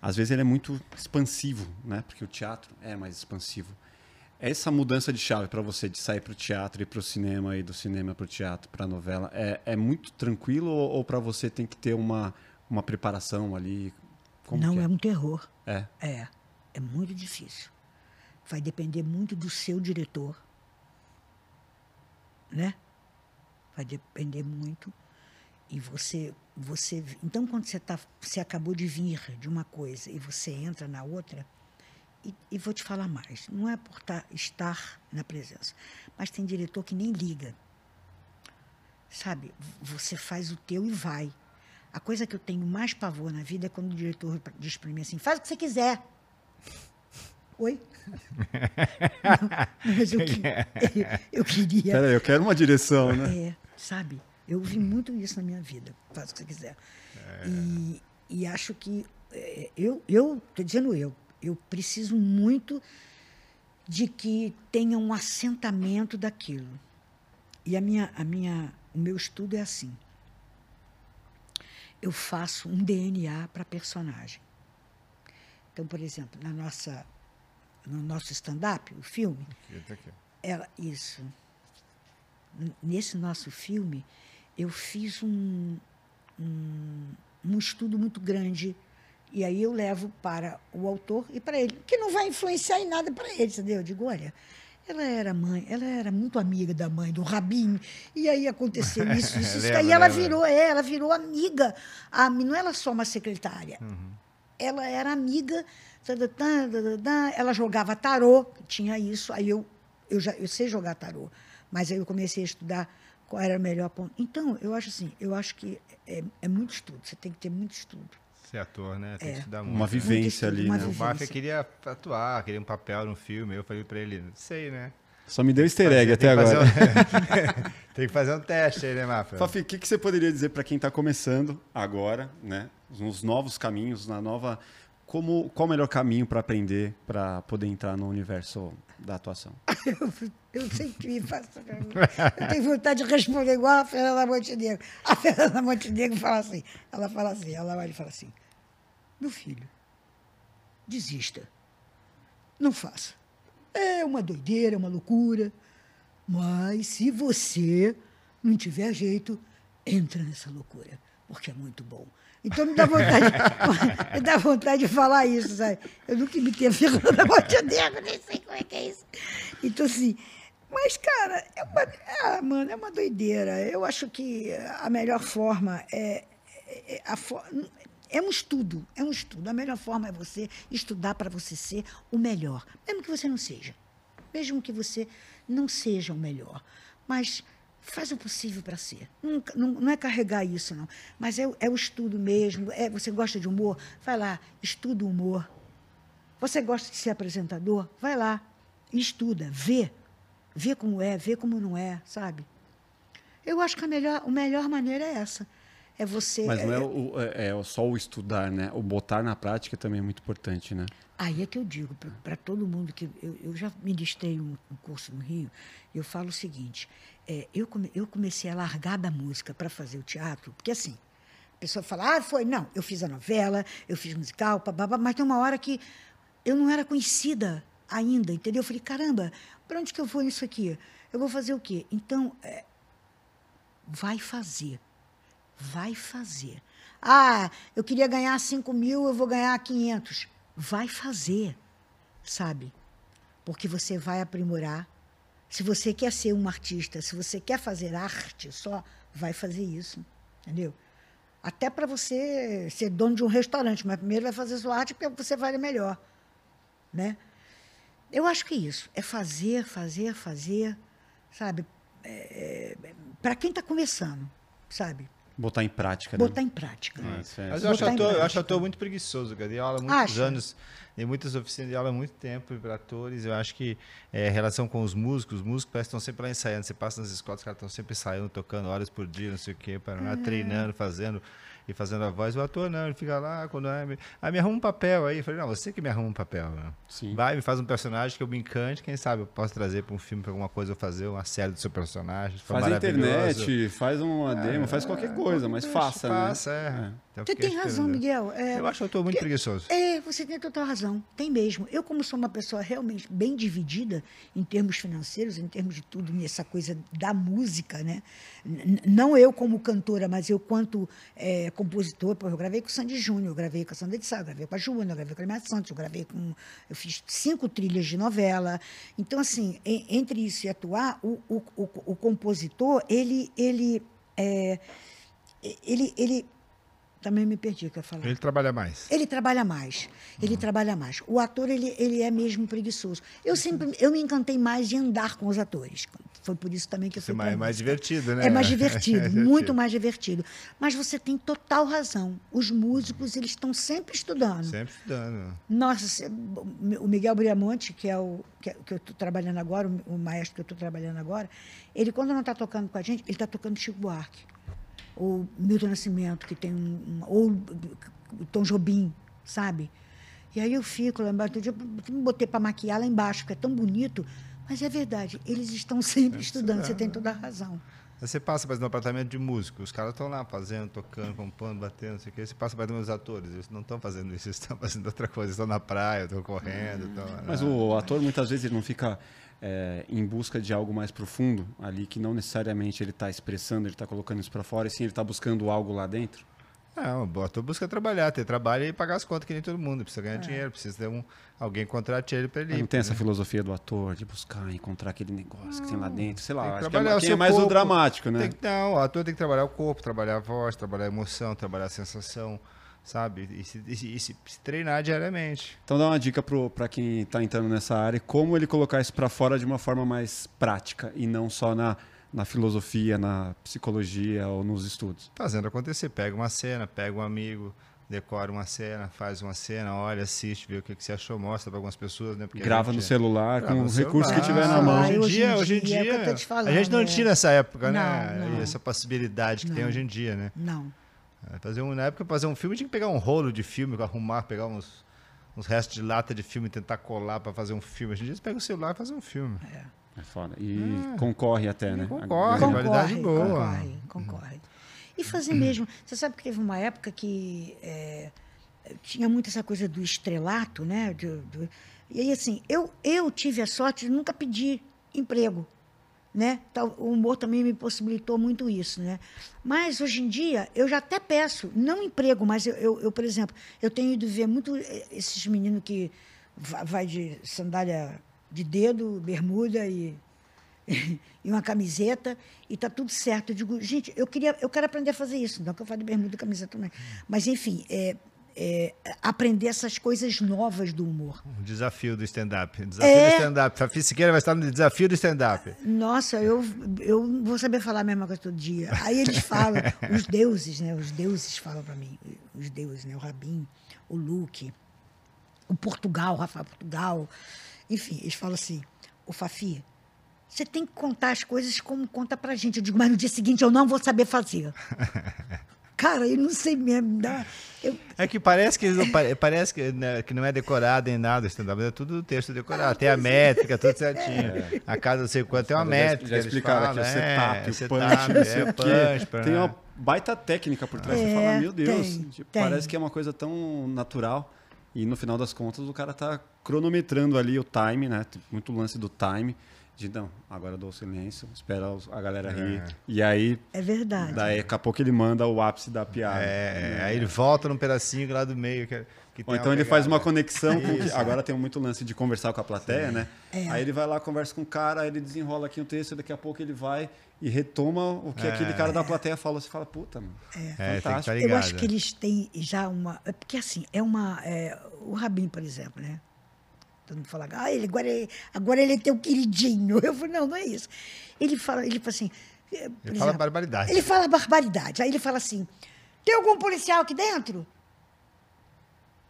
às vezes ele é muito expansivo, né? Porque o teatro é mais expansivo. Essa mudança de chave para você de sair para o teatro e para o cinema e do cinema para o teatro, para a novela, é, é muito tranquilo ou, ou para você tem que ter uma, uma preparação ali? Como não, que é um terror. é. É, é muito difícil. Vai depender muito do seu diretor, né? Vai depender muito. E você, você, então quando você tá, você acabou de vir de uma coisa e você entra na outra, e, e vou te falar mais, não é por tá- estar na presença, mas tem diretor que nem liga. Sabe? Você faz o teu e vai. A coisa que eu tenho mais pavor na vida é quando o diretor diz para mim assim: faz o que você quiser. Oi? Mas eu, que- eu queria. Peraí, eu quero uma direção, né? É, sabe? Eu vi muito isso na minha vida. Faz o que você quiser. E, e acho que é, eu, eu, estou dizendo eu, eu preciso muito de que tenha um assentamento daquilo. E a minha, a minha, o meu estudo é assim. Eu faço um DNA para personagem. Então, por exemplo, na nossa, no nosso stand-up, o filme, ela, isso. Nesse nosso filme, eu fiz um, um, um estudo muito grande. E aí eu levo para o autor e para ele, que não vai influenciar em nada para ele, entendeu? Eu digo, olha, ela era mãe, ela era muito amiga da mãe, do Rabinho, e aí aconteceu isso, isso, isso. E ela virou, é, ela virou amiga. A, não era só uma secretária ela era amiga, ela jogava tarô, tinha isso, aí eu, eu já eu sei jogar tarô, mas aí eu comecei a estudar qual era o melhor ponto. Então, eu acho assim, eu acho que é, é muito estudo, você tem que ter muito estudo. Ser ator, né? Tem que estudar muito. Uma né? vivência estudo, ali, uma né? O. Mafia queria atuar, queria um papel no filme. Eu falei pra ele, não sei, né? Só me deu easter egg até agora. um- tem que fazer um teste aí, né, Mafia? Fafi, o que, que você poderia dizer para quem está começando agora, né? Nos novos caminhos, na nova. Como, qual o melhor caminho para aprender, para poder entrar no universo da atuação? Eu, eu sempre me faço. Eu tenho vontade de responder igual a Fernanda Montenegro. A Fernanda Montenegro fala assim, ela fala assim, ela olha e fala assim, meu filho, desista. Não faça. É uma doideira, é uma loucura. Mas se você não tiver jeito, entra nessa loucura, porque é muito bom. Então me dá vontade, me dá vontade de falar isso, sabe? Eu nunca imitei a Fernanda Montenegro, nem sei como é que é isso. Então, assim, mas, cara, é uma, ah, mano, é uma doideira. Eu acho que a melhor forma é, é, a fo- é um estudo, é um estudo. A melhor forma é você estudar para você ser o melhor, mesmo que você não seja. Mesmo que você não seja o melhor. Mas faz o possível para ser. Não, não, não é carregar isso, não. Mas é, o- é o estudo mesmo. É, você gosta de humor? Vai lá, estuda o humor. Você gosta de ser apresentador? Vai lá, estuda, vê. Vê como é, vê como não é, sabe? Eu acho que a melhor, a melhor maneira é essa. é você. Mas não é, o, é, é só o estudar, né? O botar na prática também é muito importante, né? Aí é que eu digo para todo mundo que eu, eu já ministrei um, um, curso no Rio, eu falo o seguinte: é, eu, come, eu comecei a largar da música para fazer o teatro, porque assim, a pessoa fala, ah, foi. Não, eu fiz a novela, eu fiz musical, babá, mas tem uma hora que eu não era conhecida ainda, entendeu? Eu falei, caramba, para onde que eu vou nisso aqui? Eu vou fazer o quê? Então, é, vai fazer. Vai fazer. Ah, eu queria ganhar 5 mil, eu vou ganhar 500. Vai fazer, sabe? Porque você vai aprimorar. Se você quer ser um artista, se você quer fazer arte só, vai fazer isso, entendeu? Até para você ser dono de um restaurante, mas primeiro vai fazer sua arte porque você vale melhor, né? Eu acho que é isso, é fazer, fazer, fazer, sabe? É, é, para quem está começando, sabe? Botar em prática, né? Botar em prática. É, é. Mas eu acho, ator, eu acho ator muito preguiçoso, cara. Dei aula há muitos Acha? anos, dei muitas oficinas de aula há muito tempo para atores. Eu acho que é, relação com os músicos, os músicos parece que estão sempre lá ensaiando. Você passa nas escolas, os caras estão sempre ensaiando, tocando horas por dia, não sei o quê, para é. treinando, fazendo e fazendo a voz. O ator não, ele fica lá, quando é, ah, me arruma um papel aí. Eu falei, não, você que me arruma um papel. Né? Sim. Vai, me faz um personagem que eu me encante, quem sabe eu posso trazer para um filme, para alguma coisa, eu fazer uma série do seu personagem. Faz a internet, faz uma demo, é, faz qualquer coisa, mas faça, né? Faça, é. é. Você tem razão, Miguel. É, eu acho que eu estou muito preguiçoso. É, você tem total razão. Tem mesmo. Eu, como sou uma pessoa realmente bem dividida em termos financeiros, em termos de tudo, nessa coisa da música, né? não eu como cantora, mas eu quanto é, compositor. eu gravei com o Sandy Júnior, eu gravei com a Sandra de Sá, eu gravei com a Júnior, eu gravei com a Lima Santos, eu gravei com... Eu fiz cinco trilhas de novela. Então, assim, entre isso e atuar, o, o, o, o compositor, ele... ele é, ele, ele também me perdi o que eu falar. Ele trabalha mais. Ele trabalha mais. Ele uhum. trabalha mais. O ator, ele, ele é mesmo preguiçoso. Eu sempre eu me encantei mais de andar com os atores. Foi por isso também que eu fui é mais, é mais divertido, né? É mais divertido, é muito mais divertido. Mas você tem total razão. Os músicos, eles estão sempre estudando. Sempre estudando. Nossa, o Miguel Briamonte, que é o que, que eu estou trabalhando agora, o maestro que eu estou trabalhando agora, ele, quando não está tocando com a gente, ele está tocando Chico Buarque ou Milton Nascimento, que tem um, um ou Tom Jobim, sabe? E aí eu fico lá embaixo, eu me botei para maquiar lá embaixo, porque é tão bonito. Mas é verdade, eles estão sempre é, estudando, você tem toda a razão. Você passa mais no apartamento de músico, os caras estão lá fazendo, tocando, compondo, batendo, não sei o quê. Você passa mais dos atores, eles não estão fazendo isso, eles estão fazendo outra coisa, estão na praia, estão correndo. Estão, Mas o ator muitas vezes ele não fica é, em busca de algo mais profundo ali, que não necessariamente ele está expressando, ele está colocando isso para fora, e sim ele está buscando algo lá dentro? Não, o ator busca trabalhar, ter trabalho e pagar as contas que nem todo mundo. Precisa ganhar é. dinheiro, precisa ter um, alguém contrate ele para ele. não tem essa né? filosofia do ator de buscar, encontrar aquele negócio não, que tem lá dentro, sei lá. Acho que é, o que é mais corpo, o dramático, né? Que, não, o ator tem que trabalhar o corpo, trabalhar a voz, trabalhar a emoção, trabalhar a sensação sabe? E se, e se, e se, treinar diariamente. Então dá uma dica para quem está entrando nessa área, como ele colocar isso para fora de uma forma mais prática e não só na, na filosofia, na psicologia ou nos estudos. Fazendo acontecer, pega uma cena, pega um amigo, decora uma cena, faz uma cena, olha, assiste, vê o que, que você achou, mostra para algumas pessoas, né? Porque grava gente, no celular, com os recursos que tiver na mão. Hoje em dia, hoje em dia, em dia a gente não né? tinha nessa época, não, né? Não. Essa possibilidade que não. tem hoje em dia, né? Não. É, fazer um, na época, fazer um filme tinha que pegar um rolo de filme, arrumar, pegar uns, uns restos de lata de filme e tentar colar para fazer um filme. Hoje em dia você pega o celular e faz um filme. É. É foda. E é. concorre até, né? Concorre, concorre qualidade boa. Concorre, concorre. E fazer mesmo. Você sabe que teve uma época que é, tinha muito essa coisa do estrelato, né? Do, do, e aí, assim, eu, eu tive a sorte de nunca pedir emprego né? O humor também me possibilitou muito isso, né? Mas hoje em dia eu já até peço, não emprego, mas eu, eu, eu por exemplo, eu tenho ido ver muito eh, esses meninos que vai de sandália de dedo, bermuda e, e uma camiseta e tá tudo certo. Eu digo, gente, eu queria, eu quero aprender a fazer isso, não que eu falo de bermuda e camiseta também. Mas enfim, é, é, aprender essas coisas novas do humor. O desafio do stand-up. Desafio é... do stand-up. Fafi Siqueira vai estar no desafio do stand-up. Nossa, eu, eu vou saber falar a mesma coisa todo dia. Aí eles falam, os deuses, né? Os deuses falam para mim. Os deuses, né? O Rabin, o Luke, o Portugal, o Rafael Portugal. Enfim, eles falam assim, o Fafi, você tem que contar as coisas como conta pra gente. Eu digo, mas no dia seguinte eu não vou saber fazer. Cara, eu não sei mesmo. Eu, É que parece que, não, pare- parece que, né, que não é decorado em nada, stand-up, é tudo texto decorado. Tem a métrica, tudo certinho. A cada não sei quanto tem uma Já- métrica. Já explicaram aqui o falam, setup, é, o setup, punch, sei é, o punch, pra- Tem uma baita técnica por trás. Você É, fala, meu Deus, tem, tipo, tem. parece que é uma coisa tão natural. E no final das contas, o cara tá cronometrando ali o time, né? Muito lance do time. De não, agora eu dou o silêncio, espera a galera rir. E aí, é verdade. daí, daqui a pouco ele manda o ápice da piada. É, aí ele volta num pedacinho lá do meio. Que, que tem Ou então ele faz pegada. uma conexão com. que- Agora tem muito lance de conversar com a plateia, né? É. Aí ele vai lá, conversa com o cara, aí ele desenrola aqui o texto, e daqui a pouco ele vai e retoma o que aquele cara da plateia falou. Você fala, puta, mano. É, tem que estar fantástico. ligado. Eu acho que eles têm já uma. é Porque assim, é uma. é, o Rabin, por exemplo, né? Todo mundo fala, ah, ele agora, é, agora ele é teu queridinho. Eu falo, não, não é isso. Ele fala, ele fala assim. por Ele fala barbaridade. Ele fala barbaridade. Aí ele fala assim: tem algum policial aqui dentro?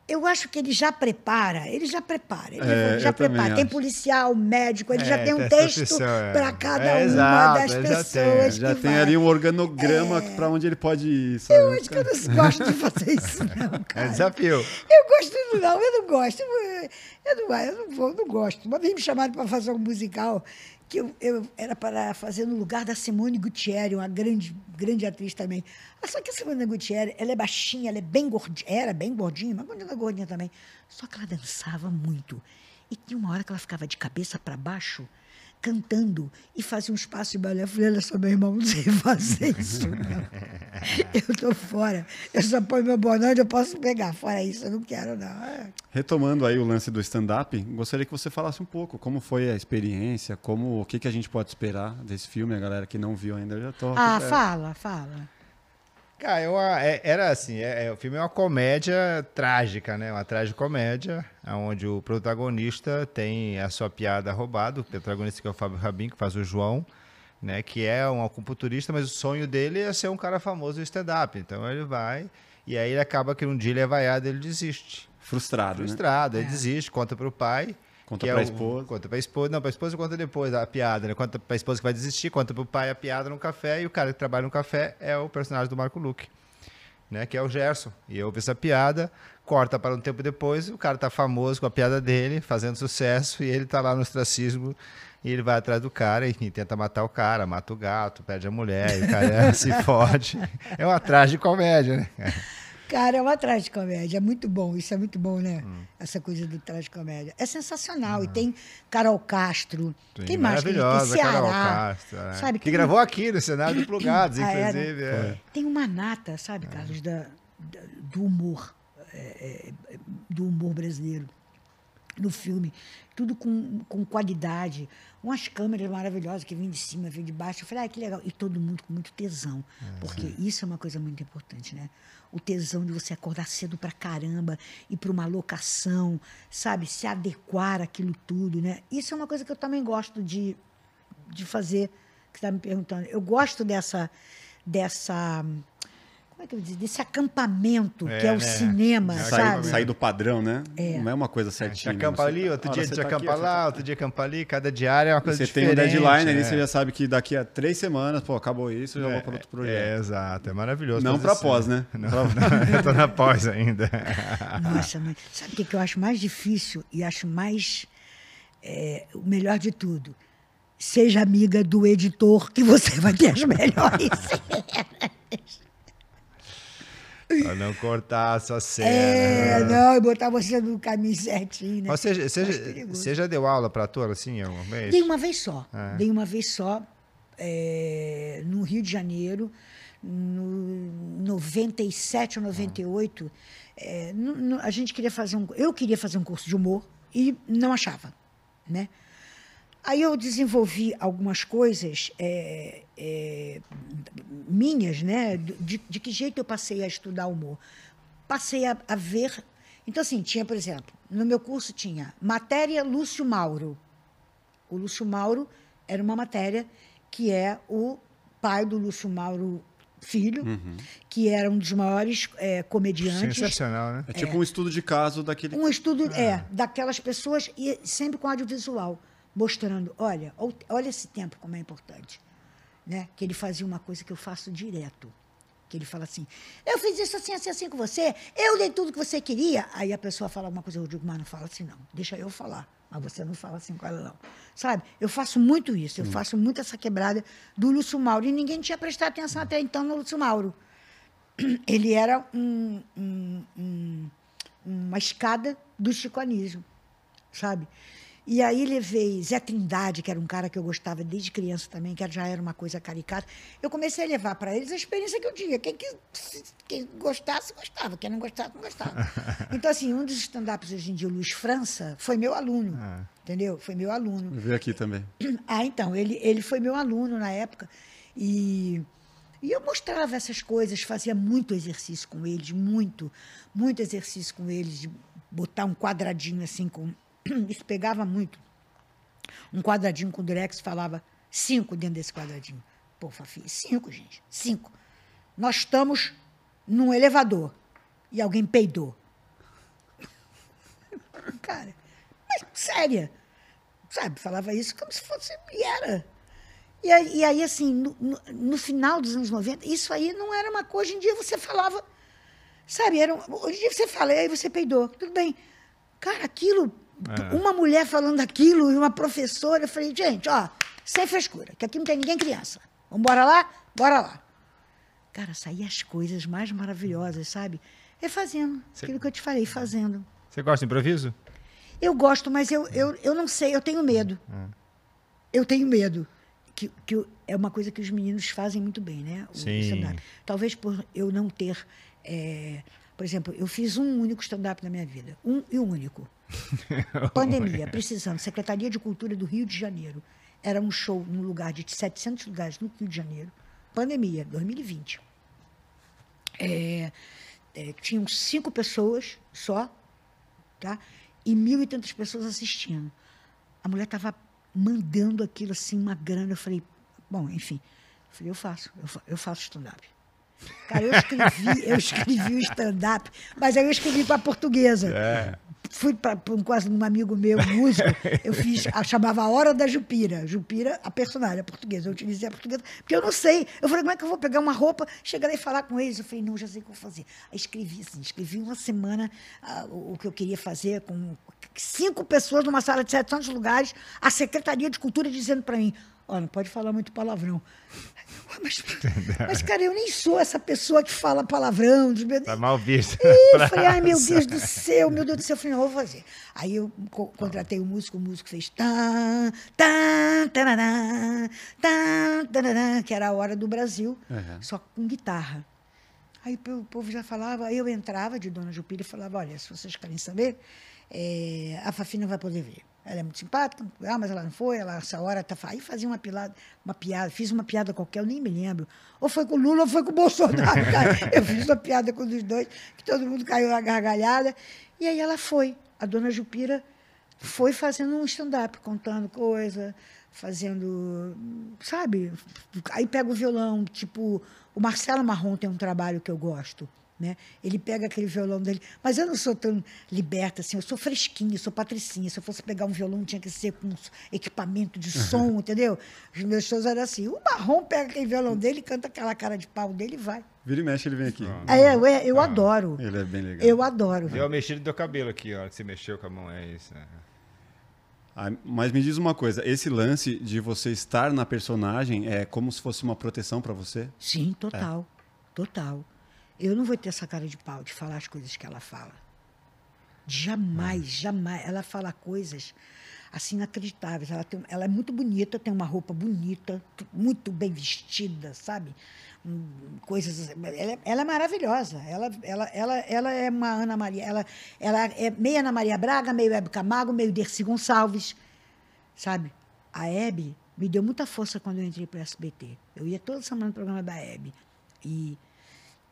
Eu acho que ele já prepara, ele já prepara, ele É, já eu prepara. Tem acho. policial, médico, ele já É, tem um tem essa texto opção, é. para cada É, uma exato, das ele já tem, pessoas. Já tem ali um organograma pra onde ele pode ir. Sabe? Eu acho que eu não gosto de fazer isso, não, É cara. desafio. Eu gosto, não, eu não gosto. Eu, eu não, eu não vou, não gosto. Uma vez me chamaram para fazer um musical que eu, eu era para fazer no lugar da Simone Gutierrez, uma grande, grande atriz também. Ah, Só que a Simone Gutierrez, ela é baixinha, ela é bem gordinha, era bem gordinha, mas ela é gordinha também. Só que ela dançava muito. E tinha uma hora que ela ficava de cabeça para baixo, cantando, e fazia uns passos de balé. Eu falei, olha só, meu irmão, não sei fazer isso, não. Eu tô fora. Eu só ponho meu boné onde eu posso pegar. Fora isso, eu não quero, não. É. Retomando aí o lance do stand-up, gostaria que você falasse um pouco como foi a experiência, como o que, que a gente pode esperar desse filme, a galera que não viu ainda eu já tô. Ah, é, fala, fala. Cara, eu, é- era assim, é- é, o filme é uma comédia trágica, né? Uma tragicomédia, onde o protagonista tem a sua piada roubada, o protagonista que é o Fábio Rabin, que faz o João, né? Que é um acupunturista, mas o sonho dele é ser um cara famoso no stand-up. Então ele vai, e aí ele acaba que um dia ele é vaiado e ele desiste. Frustrado, né? Frustrado, ele desiste, conta pro pai. Conta que é pra o- esposa. Conta pra esposa. Não, pra esposa conta depois a piada, né? Conta pra esposa que vai desistir, conta pro pai a piada no café, e o cara que trabalha no café é o personagem do Marco Luque, né? Que é o Gerson. E eu ouvi essa piada, corta para um tempo depois, o cara tá famoso com a piada dele, fazendo sucesso, e ele tá lá no ostracismo. E ele vai atrás do cara e tenta matar o cara, mata o gato, perde a mulher, e o cara se fode. É uma tragicomédia, né? Cara, é uma tragicomédia. É muito bom. Isso é muito bom, né? Hum. Essa coisa do tragicomédia. É sensacional. E tem Carol Castro. Sim, Quem mais? tem? maravilhosa, Carol Ceará. Castro, é. Sabe? que gravou aqui no cenário do Plugados, Ah, é, né? inclusive. é. Tem uma nata, sabe, Carlos, da, da- do humor, é, é, do humor brasileiro no filme. Tudo com, com qualidade. Umas câmeras maravilhosas que vêm de cima, vêm de baixo. Eu falei, ah, que legal. E todo mundo com muito tesão. Porque isso é uma coisa muito importante, né? O tesão de você acordar cedo pra caramba, ir para uma locação, sabe? Se adequar àquilo tudo, né? Isso é uma coisa que eu também gosto de, de fazer, que está me perguntando. Eu gosto dessa, dessa, como é que eu vou dizer, desse acampamento que é É, o né? cinema, É, Sair, sabe? sair do padrão, né? Não é uma coisa certinha. acampa né? ali, Você- outro dia a você gente tá acampa você lá, tá- outro dia acampa ali, cada diária é uma coisa Você tem diferente. um deadline ali, é. você já sabe que daqui a três semanas, pô, acabou isso, eu já vou para outro É, projeto. exato, é maravilhoso. Não assim. pós, né? Não, não, eu tô na pós ainda. Nossa, mãe. Sabe o que, que eu acho mais difícil e acho mais. é, o melhor de tudo? Seja amiga do editor, que você vai ter as melhores cenas. pra não cortar a sua cena. É, não, e botar você no caminho certinho, né? Mas Você, você, você já deu aula para ator assim alguma vez? Dei uma vez só. É. Dei uma vez só é, no Rio de Janeiro, no 97 ou 98. é, nu- nu- a gente queria fazer um. Eu queria fazer um curso de humor e não achava. Né? Aí eu desenvolvi algumas coisas é, é, minhas, né? De, de que jeito eu passei a estudar humor? Passei a, a ver. Então, assim, tinha, por exemplo, no meu curso tinha matéria Lúcio Mauro. O Lúcio Mauro era uma matéria que é o pai do Lúcio Mauro Filho, que era um dos maiores eh, comediantes. Sensacional, né? É tipo um estudo de caso daquele. Um estudo, é, daquelas pessoas, e sempre com audiovisual, mostrando, olha, ol- olha esse tempo como é importante. Né? Que ele fazia uma coisa que eu faço direto. Que ele fala assim: eu fiz isso assim, assim, assim com você, eu dei tudo que você queria. Aí a pessoa fala alguma coisa, eu digo, mas não fala assim, não. Deixa eu falar. Mas você não fala assim com ela, não. Sabe? Eu faço muito isso, eu faço muito essa quebrada do Lúcio Mauro. E ninguém tinha prestado atenção até então no Lúcio Mauro. Ele era um, um, um, uma escada do Chico Anísio, sabe? E aí levei Zé Trindade, que era um cara que eu gostava desde criança também, que já era uma coisa caricata. Eu comecei a levar para eles a experiência que eu tinha. Quem, quis, quem gostasse, gostava. Quem não gostasse, não gostava. Então, assim, um dos stand-ups hoje em dia, o Luiz França, foi meu aluno. Ah. Entendeu? Foi meu aluno. Eu vi aqui também. Ah, então, ele, ele foi meu aluno na época. E, e eu mostrava essas coisas, fazia muito exercício com eles, muito, muito exercício com eles, de botar um quadradinho assim com. Isso pegava muito. Um quadradinho com durex falava cinco dentro desse quadradinho. Pô, Fafi, cinco, gente, cinco. Nós estamos num elevador e alguém peidou. Cara, mas séria. Sabe, falava isso como se fosse. E era. E aí, e aí assim, no, no, no final dos anos 90, isso aí não era uma coisa. Hoje em dia você falava. Sabe, era, hoje em dia você fala, e aí você peidou. Tudo bem. Cara, aquilo. Uma mulher falando aquilo e uma professora. Eu falei, gente, ó, sem frescura, que aqui não tem ninguém criança. Vamos embora lá? Bora lá. Cara, saía as coisas mais maravilhosas, sabe? É fazendo. Aquilo que eu te falei, fazendo. Você gosta de improviso? Eu gosto, mas eu, eu, eu não sei, eu tenho medo. Eu tenho medo. Que, que é uma coisa que os meninos fazem muito bem, né? O Sim. Talvez por eu não ter. eh, por exemplo, eu fiz um único stand-up na minha vida. Um e um único. Pandemia, precisando. Secretaria de Cultura do Rio de Janeiro. Era um show num lugar de 700 lugares no Rio de Janeiro. Pandemia, 2020. É, é, tinham cinco pessoas só, tá? E mil e tantas pessoas assistindo. A mulher estava mandando aquilo assim, uma grana. Eu falei, bom, enfim. Eu falei, eu faço, eu, fa- eu faço stand-up. Cara, eu escrevi, eu escrevi o stand-up, mas aí eu escrevi para a portuguesa. É. Fui para um, quase um amigo meu, músico, eu fiz, a, chamava A Hora da Jupira. Jupira, a personagem, a portuguesa. Eu utilizei a portuguesa, porque eu não sei. Eu falei, como é que eu vou pegar uma roupa, chegar lá e falar com eles? Eu falei, não, já sei o que eu vou fazer. Aí escrevi assim, escrevi uma semana ah, o, o que eu queria fazer com cinco pessoas numa sala de 700 lugares, a Secretaria de Cultura dizendo para mim, ó, não pode falar muito palavrão. Mas, mas, cara, eu nem sou essa pessoa que fala palavrão. de- Tá mal visto. Ih, eu falei, ai meu Deus do céu, meu Deus do céu. Eu falei, não, vou fazer. Aí eu co- contratei o músico, o músico fez tan, tan, tararã, tan, tararã, que era a hora do Brasil, Uhum. só com guitarra. Aí o povo já falava, aí eu entrava de Dona Jupira e falava, olha, se vocês querem saber, eh, a Fafi não vai poder vir. Ela é muito simpática, ah, mas ela não foi, ela, essa hora tá. fa-". Aí fazia uma, pilada, uma piada, fiz uma piada qualquer, eu nem me lembro. Ou foi com o Lula ou foi com o Bolsonaro, cara. Eu fiz uma piada com os dois, que todo mundo caiu na gargalhada. E aí ela foi. A dona Jupira foi fazendo um stand-up, contando coisa, fazendo. Sabe? Aí pega o violão, tipo. O Marcelo Marrom tem um trabalho que eu gosto. Né? Ele pega aquele violão dele, mas eu não sou tão liberta assim, eu sou fresquinha, eu sou patricinha. Se eu fosse pegar um violão, tinha que ser com equipamento de som, entendeu? Os meus shows eram assim. O Marrom pega aquele violão dele, canta aquela cara de pau dele e vai. Vira e mexe, ele vem aqui. É, eu, eu adoro. Ele é bem legal. Eu adoro. Deu uma mexida do teu cabelo aqui, ó. que Você mexeu com a mão, é isso. é. Ah, mas me diz uma coisa, esse lance de você estar na personagem é como se fosse uma proteção pra você? Sim, total. Total. Eu não vou ter essa cara de pau de falar as coisas que ela fala. Jamais, jamais. Ela fala coisas assim inacreditáveis. Ela, tem, ela é muito bonita, tem uma roupa bonita, muito bem vestida, sabe? Hum, Coisas. Ela, é- ela é maravilhosa. Ela, ela, ela, ela é uma Ana Maria. Ela, ela é meio Ana Maria Braga, meio Hebe Camargo, meio Dercy Gonçalves. Sabe? A Hebe me deu muita força quando eu entrei para o SBT. Eu ia toda semana no programa da Hebe. E,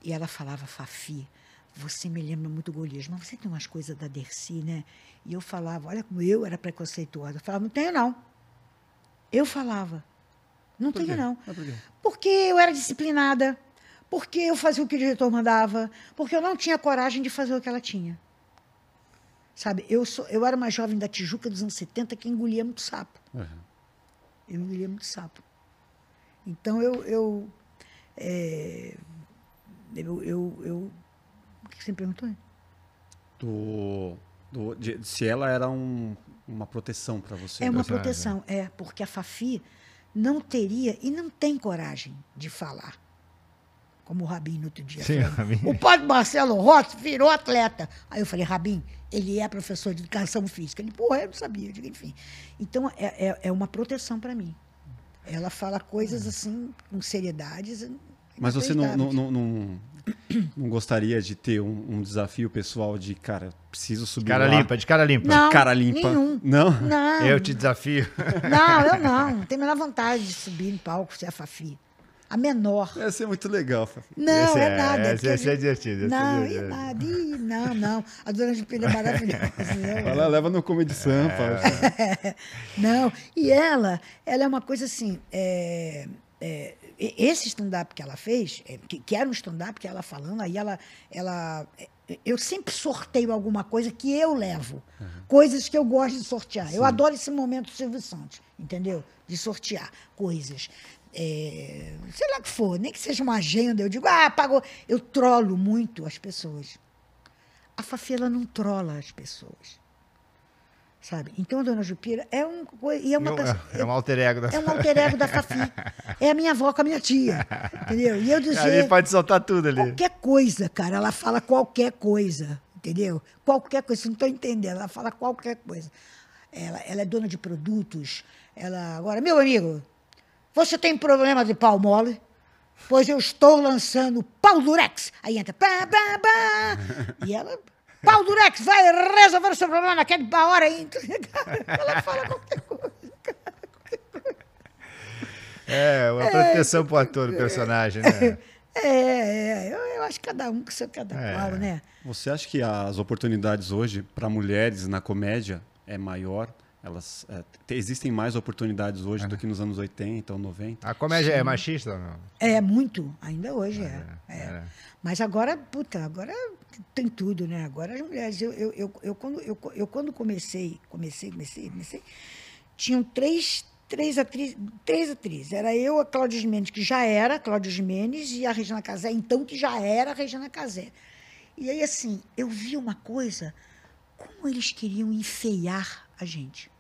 e ela falava, Fafi, você me lembra muito Golias, mas você tem umas coisas da Dercy, né? E eu falava, olha como eu era preconceituosa. Eu falava, não tenho não. Eu falava, não Por tenho quê? não. Mas por? Porque eu era disciplinada, porque eu fazia o que o diretor mandava, porque eu não tinha coragem de fazer o que ela tinha. Sabe, eu, sou, eu era uma jovem da Tijuca dos anos 70 que engolia muito sapo. Uhum. Eu engolia muito sapo. Então eu, eu é, Eu, eu, eu- O que você me perguntou? Do, do- de- se ela era um- uma proteção para você. É uma proteção, é, porque a Fafi não teria e não tem coragem de falar. Como o Rabin no outro dia. Sim, falou. o Rabin. O padre Marcelo Rossi virou atleta. Aí eu falei, Rabin, ele é professor de educação física. Ele, porra, eu não sabia. Eu digo, enfim. Então, é, é, é uma proteção para mim. Ela fala coisas assim, com seriedades. Mas você não, não, não, não- não gostaria de ter um, um desafio pessoal de, cara, preciso subir Cara lá. limpa, de cara limpa. Não, cara limpa. nenhum. Não? Não, Eu te desafio. não, eu não. Não tenho a menor vontade de subir em palco ser a Fafi. A menor. Ia ser muito legal, Fafi. Não, Esse é, é- nada. porque esse é a gente- divertido, é Não, é nada. Ih, não, não. A dona Jupila é maravilhosa. Ela leva no Comedy Sampa. Não, e ela, ela é uma coisa assim. é, é, esse stand-up que ela fez, é, que, que era um stand-up que ela falando, aí ela, ela. é, Eu sempre sorteio alguma coisa que eu levo. Coisas que eu gosto de sortear. Eu adoro esse momento do Silvio Santos, entendeu? De sortear coisas. É, sei lá o que for, nem que seja uma agenda, eu digo, ah, pagou. Eu trolo muito as pessoas. A Fafi, ela não trola as pessoas. Sabe? Então a dona Jupira é, um, e é uma pessoa. é, é um alter ego da É um alter ego da Fafi. É a minha avó com a minha tia. Entendeu? E eu Ali dizer pode soltar tudo ali. qualquer coisa, cara. Ela fala qualquer coisa. Entendeu? Qualquer coisa. Vocês não estão entendendo. Ela fala qualquer coisa. Ela, ela é dona de produtos. Ela. Agora, meu amigo, você tem problema de pau mole? Pois eu estou lançando pau durex. Aí entra. Pá, pá, pá. E ela. Pau durex vai resolver o seu problema naquele hora aí. Ela fala qualquer coisa. É, uma proteção pro ator, do personagem, né? É, é, eu, eu acho que cada um com seu cada É. qual, né? Você acha que as oportunidades hoje para mulheres na comédia é maior? Elas é, te- existem mais oportunidades hoje do que nos anos 80 ou 90? A comédia é machista ou não? É muito, ainda hoje é. é. é. Mas agora, puta, agora tem tudo, né? Agora as mulheres, eu, eu, eu, eu quando, eu, eu quando comecei, comecei, comecei, comecei, tinham três, três, atrizes, três atrizes. Era eu, a Cláudia Gimenez, que já era Cláudia Gimenez, e a Regina Casé, então, que já era a Regina Casé. E aí, assim, eu vi uma coisa, como eles queriam enfeiar a gente.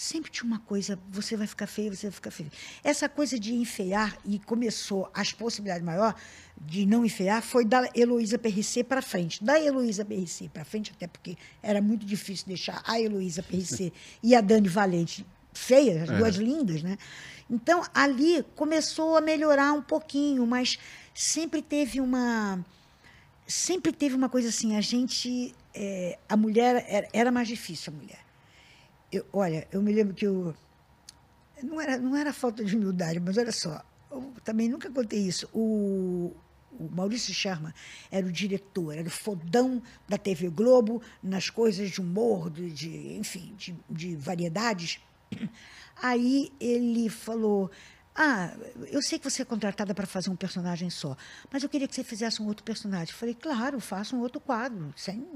Sempre tinha uma coisa, você vai ficar feia, você vai ficar feia. Essa coisa de enfeiar, e começou, as possibilidades maior de não enfeiar, foi da Heloísa Perricet para frente. Da Heloísa Perricet para frente, até porque era muito difícil deixar a Heloísa Perricet e a Dani Valente feias, as duas lindas, né? Então, ali começou a melhorar um pouquinho, mas sempre teve uma sempre teve uma coisa assim, a gente, é, a mulher, era, era mais difícil a mulher. Eu, olha, eu me lembro que eu, não era, não era falta de humildade, mas olha só, eu também nunca contei isso. O, o Maurício Sherman era o diretor, era o fodão da TV Globo nas coisas de humor, de, de- enfim, de, de variedades. Aí ele falou: Ah, eu sei que você é contratada para fazer um personagem só, mas eu queria que você fizesse um outro personagem. Eu falei: Claro, faça um outro quadro, sem,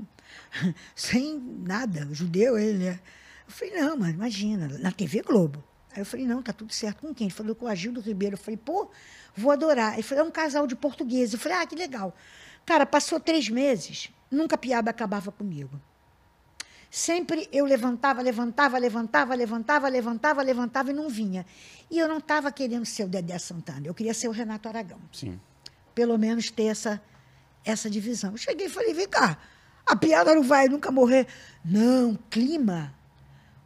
sem nada. Judeu ele, né? Eu falei: Não, mas imagina, na TV Globo. Aí eu falei: Não, tá tudo certo com quem? Ele falou com o Agildo Ribeiro. Eu falei: Pô, vou adorar. Ele falou: É um casal de portugueses. Eu falei: Ah, que legal. Cara, passou três meses, nunca a piada acabava comigo. Sempre eu levantava, levantava, levantava, levantava, levantava, levantava e não vinha. E eu não estava querendo ser o Dedé Santana, eu queria ser o Renato Aragão. Sim. Pelo menos ter essa, essa divisão. Eu cheguei e falei, vem cá, a piada não vai nunca morrer. Não, clima.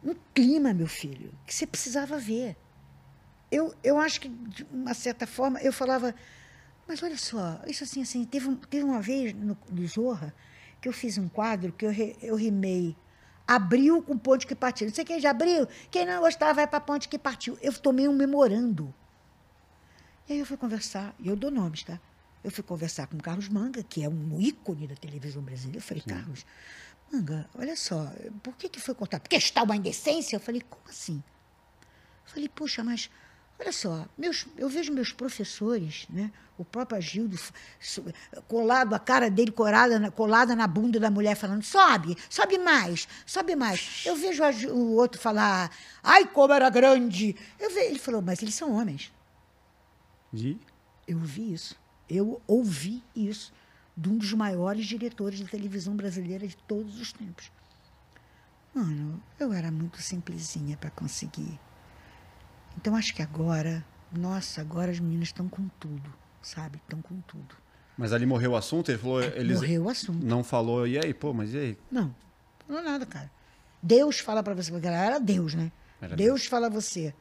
Um clima, meu filho, que você precisava ver. Eu, eu acho que, de uma certa forma, eu falava, mas olha só, isso assim, assim, teve, teve uma vez no, no Zorra que eu fiz um quadro que eu, re- eu rimei abril com ponte que partiu. Não sei quem já abriu, quem não gostava vai para ponte que partiu. Eu tomei um memorando. E aí eu fui conversar, e eu dou nomes, tá? Eu fui conversar com o Carlos Manga, que é um ícone da televisão brasileira. Eu falei, Carlos, Manga, olha só, por que, que foi cortado? Porque está uma indecência? Eu falei, como assim? Eu falei, puxa, mas olha só, meus, eu vejo meus professores, né? o próprio Agildo, colado, a cara dele colada na, colada na bunda da mulher, falando, sobe, sobe mais, sobe mais. Eu vejo o outro falar, ai, como era grande. Eu ve, ele falou, mas eles são homens. E Eu ouvi isso. Eu ouvi isso de um dos maiores diretores de televisão brasileira de todos os tempos. Mano, eu era muito simplesinha para conseguir. Então acho que agora, nossa, agora as meninas estão com tudo, sabe? Estão com tudo. Mas ali morreu o assunto? Ele falou. Eles Morreu o assunto. Não falou, e aí, pô, mas e aí? Não, não é nada, cara. Deus fala para você, porque ela era Deus, né? Era Deus fala a você.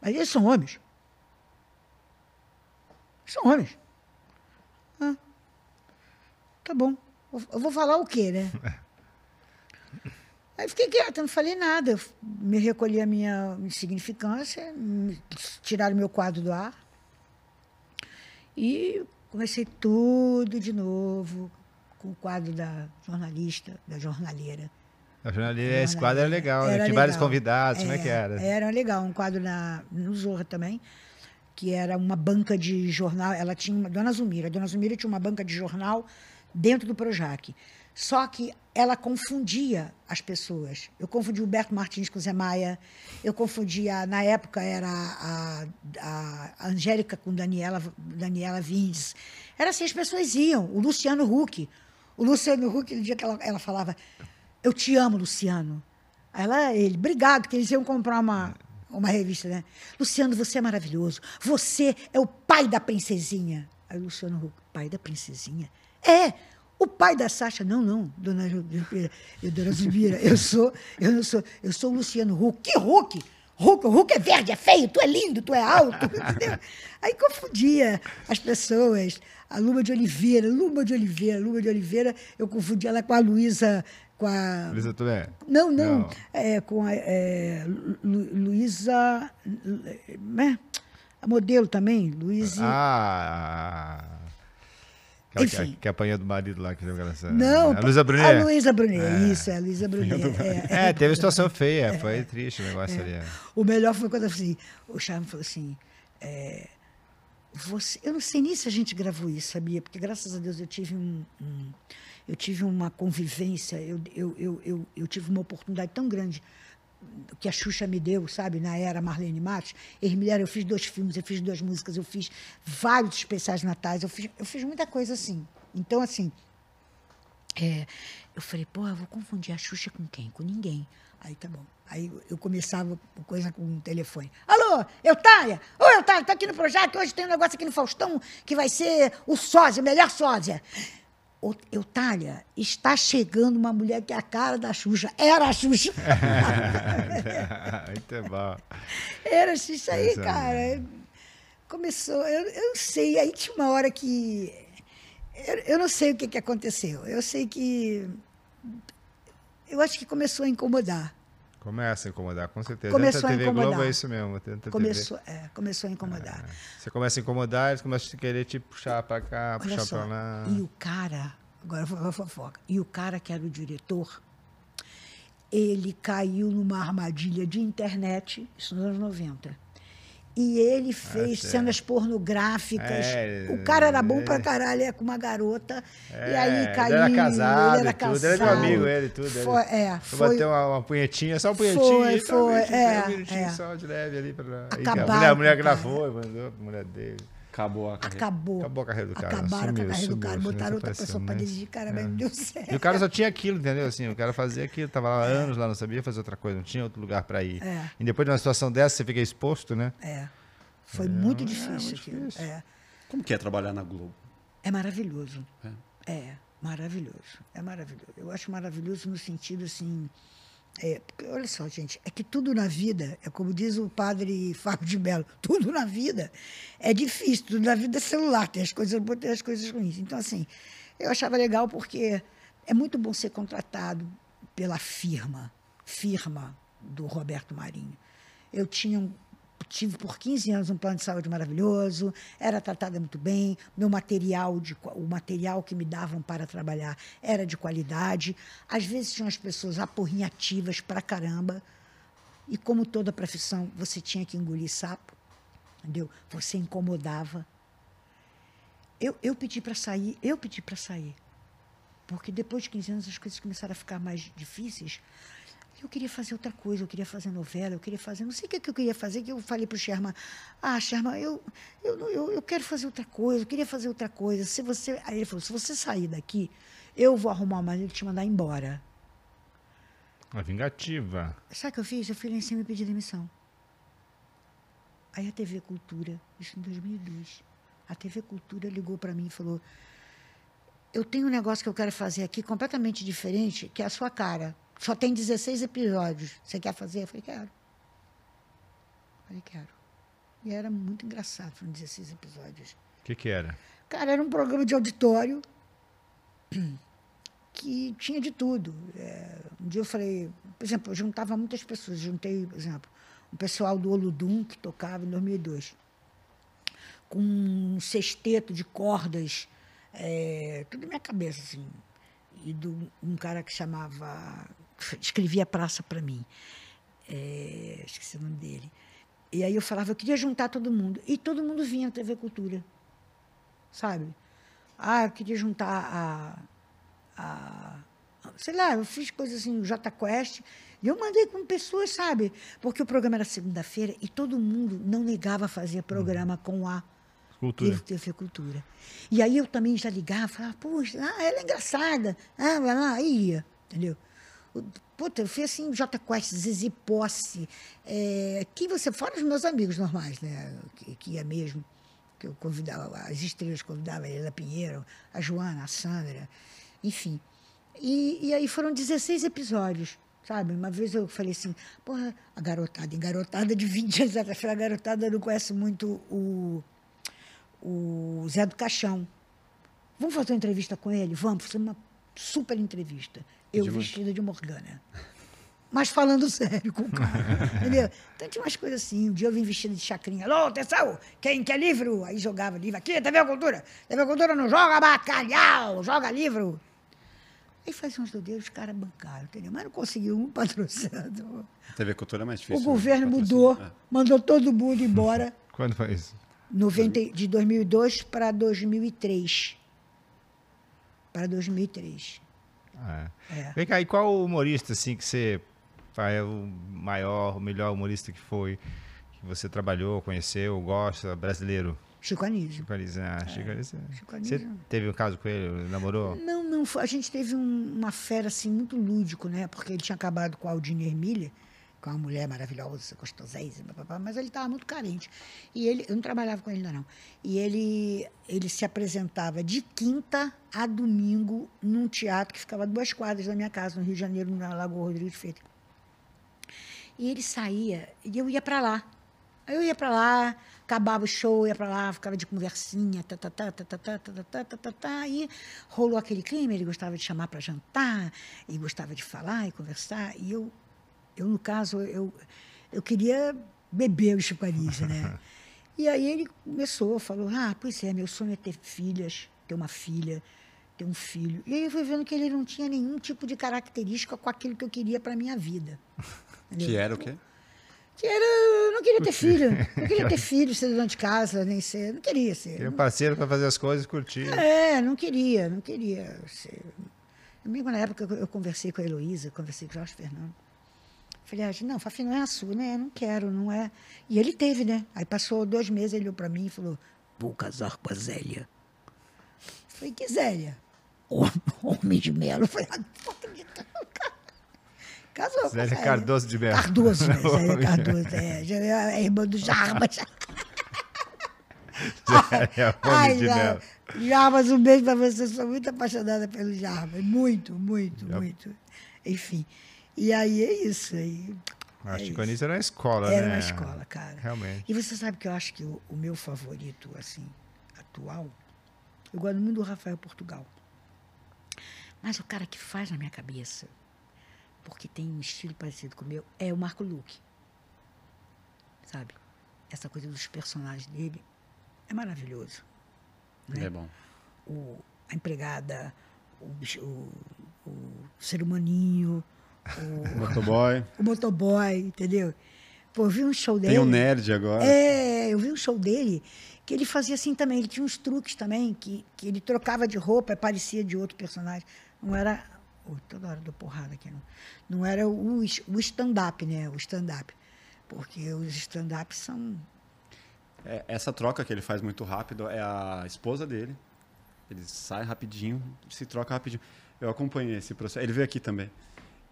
Mas eles são homens. São homens. Ah, tá bom. Eu vou falar o quê, né? Aí fiquei quieta, não falei nada. Eu me recolhi a minha insignificância, tiraram meu quadro do ar. E comecei tudo de novo com o quadro da jornalista, da jornaleira. A jornalista, esse quadro era legal, né? Era Tinha vários legal. convidados, como é que era? Era legal, um quadro na, no Zorra também, que era uma banca de jornal. Ela tinha uma, Dona Zumira. A Dona Zumira tinha uma banca de jornal dentro do Projac. Só que ela confundia as pessoas. Eu confundia o Humberto Martins com o Zé Maia. Eu confundia, na época era a, a, Angélica com Daniela, Daniela Vindes. Era assim, as pessoas iam. O Luciano Huck. O Luciano Huck, no dia que ela, ela falava, eu te amo, Luciano. Ela, ele, obrigado, que eles iam comprar uma, uma revista, né? Luciano, você é maravilhoso. Você é o pai da princesinha. Aí o Luciano Huck, pai da princesinha? É, o pai da Sasha. Não, não, dona Zubira, eu, dona Zubira, eu sou, eu não sou, eu sou o Luciano Huck. Que Huck? Huck, Huck é verde, é feio, tu é lindo, tu é alto, entendeu? Aí confundia as pessoas. A Luma de Oliveira, Luma de Oliveira, Luma de Oliveira, eu confundia ela com a Luísa, com a... Luísa Tomé? Não, não. Não. É, com a é, Lu- Lu- Luísa. né? A modelo também, Luísa. Ah! Aquela que, Enfim. que apanhou do marido lá, que deu aquela... não, A Luísa A Brunet. Luísa Brunet, isso, é a Luísa Brunet. É, É, teve situação feia, foi triste o negócio ali. é. O melhor foi quando eu falei, o Charme falou assim. é, você, eu não sei nem se a gente gravou isso, sabia? Porque graças a Deus eu tive um, um- eu tive uma convivência, eu, eu, eu, eu tive uma oportunidade tão grande que a Xuxa me deu, sabe, na era Marlene Matos. Eles eu fiz dois filmes, eu fiz duas músicas, eu fiz vários especiais natais, eu fiz, eu fiz muita coisa assim. Então, assim, é, eu falei, pô, eu vou confundir a Xuxa com quem? Com ninguém. Aí tá bom. Aí eu- eu começava com coisa com o telefone. Alô, Eutália? Ô, Eutália, tô aqui no projeto, hoje tem um negócio aqui no Faustão que vai ser o sósia, o melhor sósia. Eutália, está chegando uma mulher que é a cara da Xuxa. Era a Xuxa. Muito bom. Era isso aí, Essa- cara. Começou, eu, eu não sei. Aí tinha uma hora que. Eu, eu não sei o que, que aconteceu. Eu sei que. Eu acho que começou a incomodar. Começa a incomodar, com certeza. Começou a TV Globo incomodar. é isso mesmo. Começou, é, começou a incomodar. Você começa a incomodar, eles começam a querer te puxar pra cá, Olha puxar pra lá. E o cara, agora vou falar fofoca. E o cara que era o diretor, ele caiu numa armadilha de internet, isso nos anos 90. E ele fez certo. cenas pornográficas. É, o cara era bom é. pra caralho, é com uma garota. e É, aí ele caiu. era casado ele era e tudo, ele casado. era meu amigo, ele e tudo, ele- Foi, é, Vou foi, bater uma, uma punhetinha, só uma punhetinha. Foi, e foi, um minutinho, é, um minutinho é. só de leve ali. Pra... E Acabaram a mulher, a mulher gravou e mandou pra mulher dele. Acabou a carreira. acabou. Acabou a carreira do cara, Acabaram com a sumiu, carreira do sumiu, cara. sumiu, Botaram outra desapareceu, pessoa pra né? dirigir, cara, mas não deu certo. E o cara só tinha aquilo, entendeu? Assim, o cara fazia aquilo, tava lá há anos lá, não sabia fazer outra coisa, não tinha outro lugar pra ir. É. E depois de uma situação dessa, você fica exposto, né? É. Foi muito é difícil muito aquilo. difícil. É. Como que é trabalhar na Globo? É maravilhoso. É. maravilhoso. É maravilhoso. Eu acho maravilhoso no sentido assim. É, porque, olha só, gente, é que tudo na vida, é como diz o padre Fábio de Mello, tudo na vida é difícil, tudo na vida é celular, tem as coisas boas, tem as coisas ruins. Então, assim, eu achava legal porque é muito bom ser contratado pela firma, firma do Roberto Marinho. Eu tinha um tive por 15 anos um plano de saúde maravilhoso, era tratada muito bem, meu material, de, o material que me davam para trabalhar era de qualidade. Às vezes tinham as pessoas aporrinhativas pra caramba, e como toda profissão, você tinha que engolir sapo, entendeu? Você incomodava. Eu, eu pedi para sair, eu pedi para sair. Porque depois de 15 anos as coisas começaram a ficar mais difíceis. Eu queria fazer outra coisa, eu queria fazer novela, eu queria fazer. Não sei o que, eu queria fazer, que eu falei para o Sherman: Ah, Sherman, eu, eu, eu, eu quero fazer outra coisa, eu queria fazer outra coisa. Se você. Aí ele falou: Se você sair daqui, eu vou arrumar uma maneira de te mandar embora. Uma vingativa. Sabe o que eu fiz? Eu fui lá em cima e pedi demissão. Aí a TV Cultura, isso em 2002, a TV Cultura ligou para mim e falou: Eu tenho um negócio que eu quero fazer aqui completamente diferente, que é a sua cara. Só tem 16 episódios. Você quer fazer? Eu falei: Quero. Eu falei: Quero. E era muito engraçado, foram 16 episódios. O que, que era? Cara, era um programa de auditório que tinha de tudo. É, um dia eu falei, por exemplo, eu juntava muitas pessoas. Juntei, por exemplo, um pessoal do Oludum, que tocava em 2002, com um sexteto de cordas, é, tudo na minha cabeça, assim. E do, um cara que chamava, escrevia praça para mim. É, esqueci o nome dele. E aí eu falava, eu queria juntar todo mundo. E todo mundo vinha à TV Cultura, sabe? Ah, eu queria juntar a a, sei lá, eu fiz coisas assim, o J Quest, e eu mandei com pessoas, sabe? Porque o programa era segunda-feira e todo mundo não negava fazer programa uhum. com a Cultura. TV Cultura. E aí eu também já ligava, falava, poxa, ah, ela é engraçada, ah, vai lá, ia, entendeu? Puta, eu fiz assim, J Quest, Zizi Posse, é, que você, fora os meus amigos normais, né, que, que ia mesmo, que eu convidava, as estrelas convidavam a Helena Pinheiro, a Joana, a Sandra, enfim. E, e aí foram 16 episódios, sabe? Uma vez eu falei assim, porra, a garotada, em garotada de 20 anos atrás, a garotada não conhece muito o, o Zé do Caixão. Vamos fazer uma entrevista com ele? Vamos, fazer uma super entrevista. Eu de vestida de Morgana. Mas falando sério com o cara, entendeu? Então tinha umas coisas assim. Um dia eu vim vestida de chacrinha. Alô, atenção, quem quer livro? Aí jogava livro. Aqui, TV Cultura. TV Cultura não joga bacalhau, joga livro. Aí fazia uns doideiros, os caras bancaram, entendeu? Mas não conseguiu um patrocinador. TV Cultura é mais difícil. O governo né? mudou, é. mandou todo mundo embora. Quando foi isso? 90, de 2002 para 2003. Para 2003. Ah, é. é. Vem cá, e qual humorista assim que você é o maior, o melhor humorista que foi, que você trabalhou, conheceu, gosta, brasileiro? Chico Anísio. Chico Anísio, ah, é. Chico Anísio. Chico Anísio. Você teve um caso com ele, namorou? Não, não, a gente teve um, uma fera assim muito lúdico, né? Porque ele tinha acabado com a Aldine Ermília, com uma mulher maravilhosa, gostosíssima, mas ele estava muito carente. E ele, eu não trabalhava com ele ainda não. E ele, ele se apresentava de quinta a domingo num teatro que ficava a duas quadras da minha casa, no Rio de Janeiro, na Lagoa Rodrigo de Freitas. E ele saía, e eu ia para lá. Eu ia para lá, acabava o show, ia para lá, ficava de conversinha, tá, tá, tá, tá, tá, tá, tá, tá, tá, tá, tá, e rolou aquele clima, ele gostava de chamar para jantar, e gostava de falar e conversar, e eu, eu no caso, eu, eu queria beber o Anísio, né? e aí ele começou, falou, ah, pois é, meu sonho é ter filhas, ter uma filha, ter um filho. E aí eu fui vendo que ele não tinha nenhum tipo de característica com aquilo que eu queria para minha vida. Que era o quê? que era, não queria ter filho, não queria ter filho, ser dona de casa, nem ser, não queria ser. Queria um parceiro para fazer as coisas e curtir. É, não queria, não queria ser. Mesmo na época eu conversei com a Heloísa, conversei com o Jorge Fernando. Falei, ah, não, Fafi, não é a sua, né? Não quero, não é. E ele teve, né? Aí passou dois meses, ele olhou para mim e falou, vou casar com a Zélia. Falei, que Zélia? Homem de Melo. Falei, ah, Casou Zélia com Cardoso de Mello. Cardoso, né? Zélia Cardoso, é. é irmã do Jarbas. Zélia, Ai, de. Jarbas, um beijo para você. Sou muito apaixonada pelo Jarbas. Muito, muito, muito. Enfim. E aí é isso. Aí, a é Chico Anísio era na escola, era né? Era na escola, cara. Realmente. E você sabe que eu acho que o, o meu favorito, assim, atual, eu gosto muito do Rafael Portugal. Mas o cara que faz na minha cabeça porque tem um estilo parecido com o meu, é o Marco Luque. Sabe? Essa coisa dos personagens dele é maravilhoso. Né? É bom. O, a empregada, o, o, o ser humaninho, o motoboy. O motoboy, entendeu? Pô, eu vi um show dele. Tem um nerd agora. É, eu vi um show dele que ele fazia assim também. Ele tinha uns truques também, que, que ele trocava de roupa e parecia de outro personagem. Não era Ui, toda hora dou porrada aqui. Não, não era o, o stand-up, né? O stand-up. Porque os stand-ups são. É, essa troca que ele faz muito rápido é a esposa dele. Ele sai rapidinho, se troca rapidinho. Eu acompanhei esse processo. Ele veio aqui também.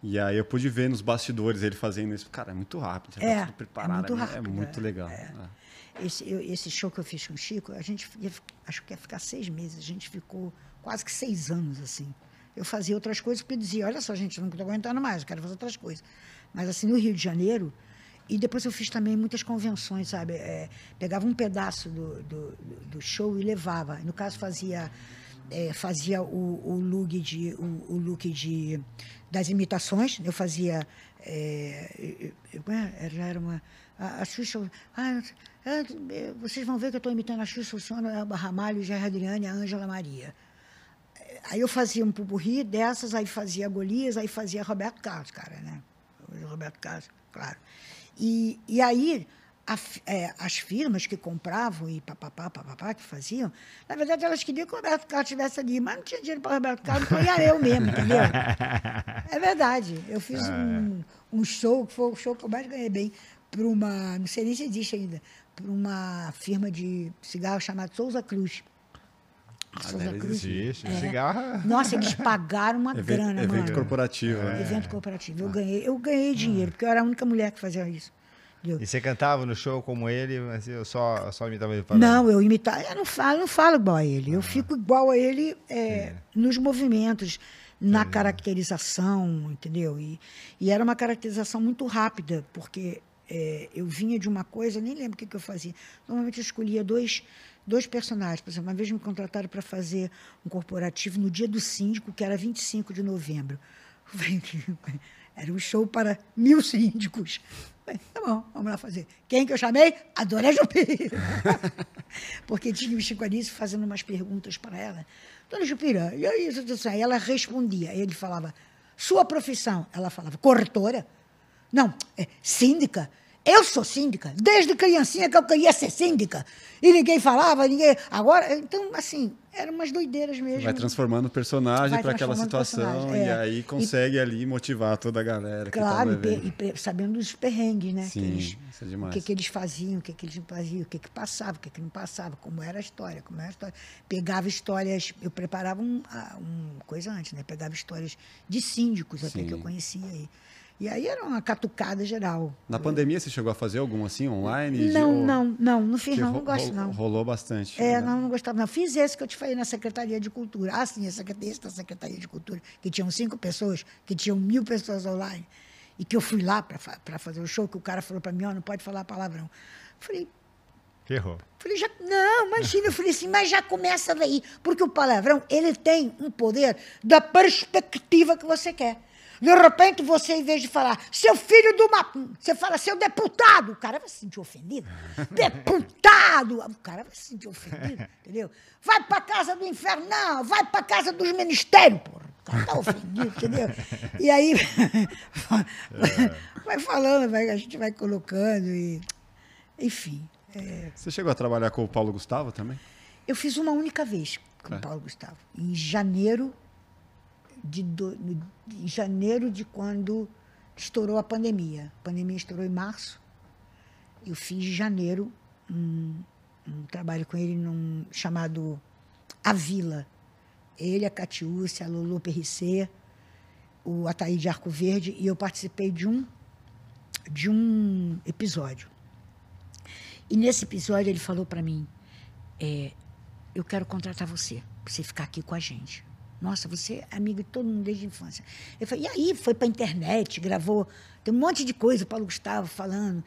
E aí eu pude ver nos bastidores ele fazendo isso. Cara, é muito rápido. Já É, tá tudo preparado. é muito ali, rápido, É muito é, legal. é. É. Esse, eu- esse show que eu fiz com o Chico, a gente ia, acho que ia ficar seis meses. A gente ficou quase que seis anos, assim. Eu fazia outras coisas porque eu dizia, olha só, gente, eu não estou aguentando mais, eu quero fazer outras coisas. Mas assim, no Rio de Janeiro, e depois eu fiz também muitas convenções, sabe? É, pegava um pedaço do, do, do show e levava. No caso, fazia, é, fazia o, o look de o, o look de das imitações. Eu fazia é, já era uma a, a Xuxa. Ah, ah, vocês vão ver que eu estou imitando a Xuxa, o Sônia, a Ramalho, o Jair Adriane, a Ângela Maria. Aí eu fazia um pupurri dessas, aí fazia Golias, aí fazia Roberto Carlos, cara, né? Roberto Carlos, claro. E, e aí, a é, as firmas que compravam e papapá, papapá, que faziam, na verdade elas queriam que o Roberto Carlos estivesse ali, mas não tinha dinheiro para o Roberto Carlos, então ia eu mesmo, entendeu? É verdade. Eu fiz um, um show, que foi o show que eu mais ganhei bem, para uma, não sei nem se existe ainda, para uma firma de cigarro chamada Souza Cruz. Souza deve Cruz. Existe. É. Cigarro. Nossa, eles pagaram uma Evento, grana, evento mano. corporativo. né? Evento corporativo. Eu ganhei, eu ganhei dinheiro, porque eu era a única mulher que fazia isso. Entendeu? E você cantava no show como ele, mas eu só, só imitava ele falando? Não, eu imitava. Eu não falo, eu não falo igual a ele. Eu fico igual a ele é, nos movimentos, na caracterização, entendeu? E, e era uma caracterização muito rápida, porque é, eu vinha de uma coisa, nem lembro o que, que eu fazia. Normalmente eu escolhia dois, dois personagens. Por exemplo, uma vez me contrataram para fazer um corporativo no dia do síndico, que era 25 de novembro. Era um show para mil síndicos. Falei, Tá bom, vamos lá fazer. Quem que eu chamei? A Dona Jupira. Porque tinha o Chico Anísio fazendo umas perguntas para ela. Dona Jupira, e aí? Aí ela respondia. Ele falava, sua profissão? Ela falava, corretora? Não, é síndica. Eu sou síndica. Desde criancinha que eu queria ser síndica. E ninguém falava, ninguém... Agora, então, assim, eram umas doideiras mesmo. Vai transformando o personagem para aquela o situação personagem, e é. aí consegue ali motivar toda a galera que Claro, tá e, e sabendo dos perrengues, né? que Sim, eles- isso é o demais. que, que eles faziam, o que, que eles não faziam, o que, que passava, o que, que não passava, como era a história, como era a história. Pegava histórias, eu preparava um, ah, um coisa antes, né? Pegava histórias de síndicos até Sim. que eu conhecia aí. E aí era uma catucada geral. Na pandemia você chegou a fazer algum assim online? Não, Ou- não, não, não fiz que não, não gosto não. Rolou bastante. É, né? não, não gostava não. Fiz esse que eu te falei na Secretaria de Cultura. Ah, sim, esse da Secretaria de Cultura, que tinham cinco pessoas, que tinham mil pessoas online. E que eu fui lá para fazer o show, que o cara falou para mim, ó, não pode falar palavrão. Falei, Ferrou. falei, já, não, imagina, eu falei assim, mas já começa daí. Porque o palavrão, ele tem um poder da perspectiva que você quer. De repente, você, em vez de falar, seu filho do uma. Você fala, seu deputado. O cara vai se sentir ofendido. deputado! O cara vai se sentir ofendido, entendeu? Vai pra casa do inferno, não, vai pra casa dos ministérios, porra. O cara tá ofendido, entendeu? E aí, vai falando, vai, a gente vai colocando e. Enfim. É, Você chegou a trabalhar com o Paulo Gustavo também? eu fiz uma única vez com É. o Paulo Gustavo, em janeiro de, do- em janeiro de quando estourou a pandemia. A pandemia estourou em março. Eu fiz em janeiro um, um trabalho com ele num, chamado A Vila. Ele, a Catiúcia, a Lulu Perricê, o Ataí de Arco Verde, e eu participei de um, de um episódio. E nesse episódio ele falou para mim, é, eu quero contratar você, para você ficar aqui com a gente. Nossa, você é amigo de todo mundo desde a infância. Eu falei, e aí? Foi para internet, gravou, tem um monte de coisa, o Paulo Gustavo falando.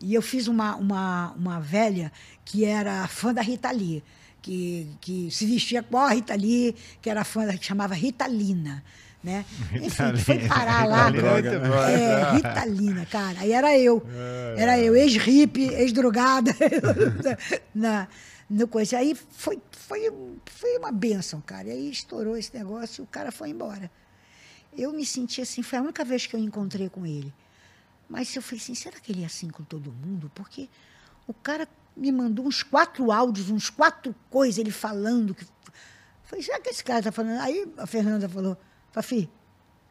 E eu fiz uma, uma, uma velha que era fã da Rita Lee, que, que se vestia igual a Rita Lee, que era fã que chamava Ritalina. Né? Enfim, foi parar lá. Ritalina é muito bom, É, né? Ritalina, cara. Aí era eu. Era eu, ex-hippie, ex-drogada. na, no coisa. Aí foi, foi, foi uma benção, cara. E aí estourou esse negócio e o cara foi embora. Eu me senti assim, foi a única vez que eu encontrei com ele. Mas eu falei assim, será que ele é assim com todo mundo? Porque o cara me mandou uns quatro áudios, uns quatro coisas, ele falando. Que... Falei, será que esse cara está falando? Aí a Fernanda falou, Fafi,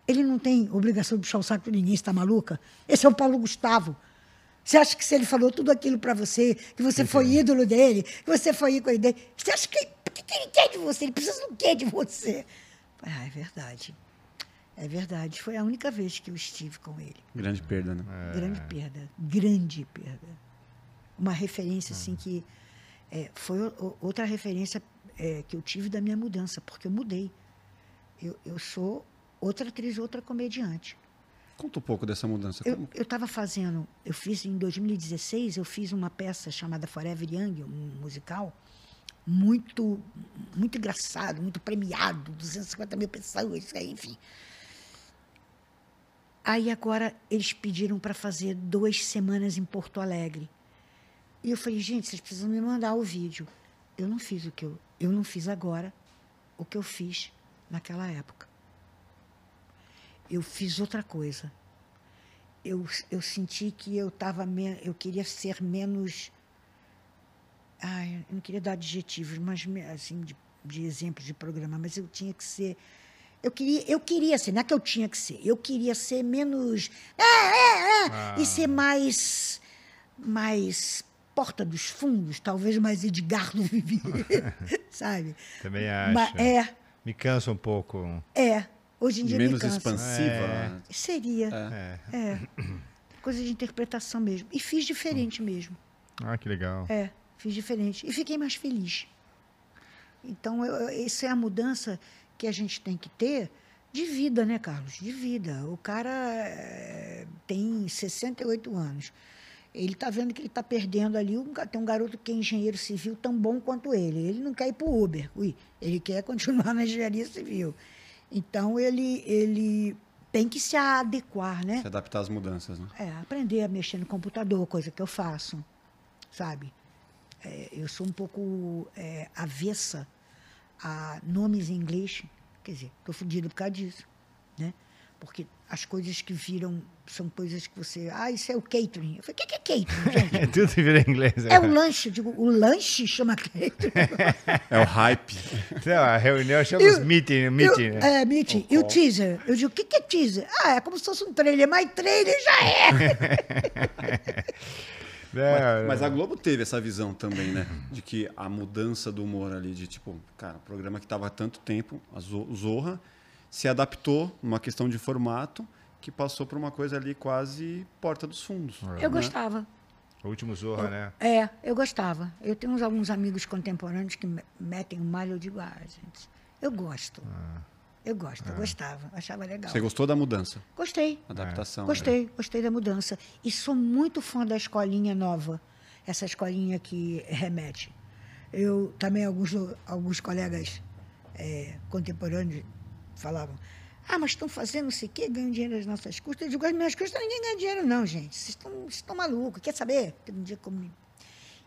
Ele não tem obrigação de puxar o saco de ninguém, está maluca? Esse é o Paulo Gustavo. Você acha que se ele falou tudo aquilo para você, que você foi ídolo dele, que você foi ícone dele, você acha que. Que, que ele quer de você? Ele precisa do quê de você? Ah, é verdade. É verdade. Foi a única vez que eu estive com ele. Grande perda, né? Grande perda. Grande perda. Uma referência, assim, que é, foi outra referência é, que eu tive da minha mudança, porque eu mudei. Eu, eu sou outra atriz, outra comediante. Conta um pouco dessa mudança. Eu estava fazendo, eu fiz em 2016, eu fiz uma peça chamada Forever Young, um musical, muito, muito engraçado, muito premiado, 250 mil pessoas, enfim. Aí agora eles pediram para fazer duas semanas em Porto Alegre. E eu falei, gente, vocês precisam me mandar o vídeo. Eu não fiz o que eu, eu não fiz agora o que eu fiz naquela época. Eu fiz outra coisa eu, eu senti que eu tava me- eu queria ser menos ai, eu não queria dar adjetivos mas assim de, de exemplos de programa mas eu tinha que ser eu queria eu queria ser não é que eu tinha que ser eu queria ser menos ah, ah, ah, e ser mais mais porta dos fundos talvez mais Edgar do Vivier sabe Também acho. é Me cansa um pouco. é hoje em dia Menos me cansa. expansiva. seria É. é. Coisa de interpretação mesmo. E fiz diferente mesmo. Ah, que legal. É, fiz diferente. E fiquei mais feliz. Então, essa é a mudança que a gente tem que ter de vida, né, Carlos? De vida. O cara eh, tem 68 anos. Ele está vendo que ele está perdendo ali. Tem um garoto que é engenheiro civil tão bom quanto ele. Ele não quer ir para o Uber. Ui, ele quer continuar na engenharia civil. Então, ele, ele tem que se adequar, né? Se adaptar às mudanças, né? É, aprender a mexer no computador, coisa que eu faço, sabe? É, eu sou um pouco é, avessa a nomes em inglês, quer dizer, estou fodida por causa disso, né? Porque as coisas que viram são coisas que você... Ah, isso é o catering. Eu falei, o que que é catering, gente? É tudo vira inglês. É o lanche. Eu digo, o lanche chama catering. É o hype. Não, a reunião chama os o- meeting, o- meeting, né? É, meeting. E o teaser? Eu digo, o que, que é teaser? Ah, é como se fosse um trailer, mas trailer já é. Não, Mas a Globo teve essa visão também, né? De que a mudança do humor ali, de tipo, cara, programa que estava há tanto tempo, a Zo- Zorra, se adaptou numa questão de formato que passou por uma coisa ali quase porta dos fundos. Eu gostava. O último Zorra, né? É, eu gostava. Eu tenho uns, alguns amigos contemporâneos que me- metem o malho, eu digo, ah, gente, eu gosto. Eu gosto, eu gostava, achava legal. Você gostou da mudança? Gostei, Adaptação. né? gostei, gostei da mudança. E sou muito fã da escolinha nova, essa escolinha que remete. Eu também, alguns, alguns colegas eh, contemporâneos falavam, ah, mas estão fazendo não sei o quê, ganham dinheiro às nossas custas. Eu digo, às minhas custas ninguém ganha dinheiro, não, gente. Vocês estão, vocês estão malucos. Quer saber? Teve um dia eu me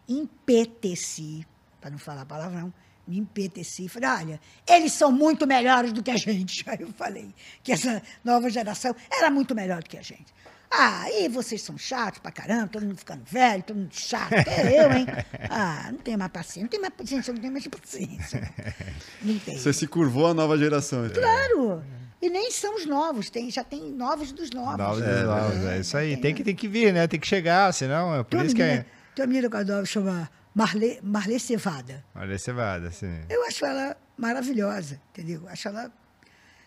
empeteci, para não falar palavrão, me empeteci. Falei, olha, eles são muito melhores do que a gente. Aí eu falei que essa nova geração era muito melhor do que a gente. Ah, e vocês são chatos pra caramba, todo mundo ficando velho, todo mundo chato. É eu, hein? Ah, não tenho mais paciência, não tenho mais paciência, não tenho mais paciência. Não tenho. Você se curvou à nova geração. então. Claro! E nem são os novos, tem, já tem novos dos novos. Novos, É, novos, é isso aí. Tem que, tem que vir, né? Tem que chegar, senão é por Tem isso que é. tem uma menina que eu adoro, chama Marlê, Marlê Cevada. Você vai, assim. Eu acho ela maravilhosa, entendeu? Acho ela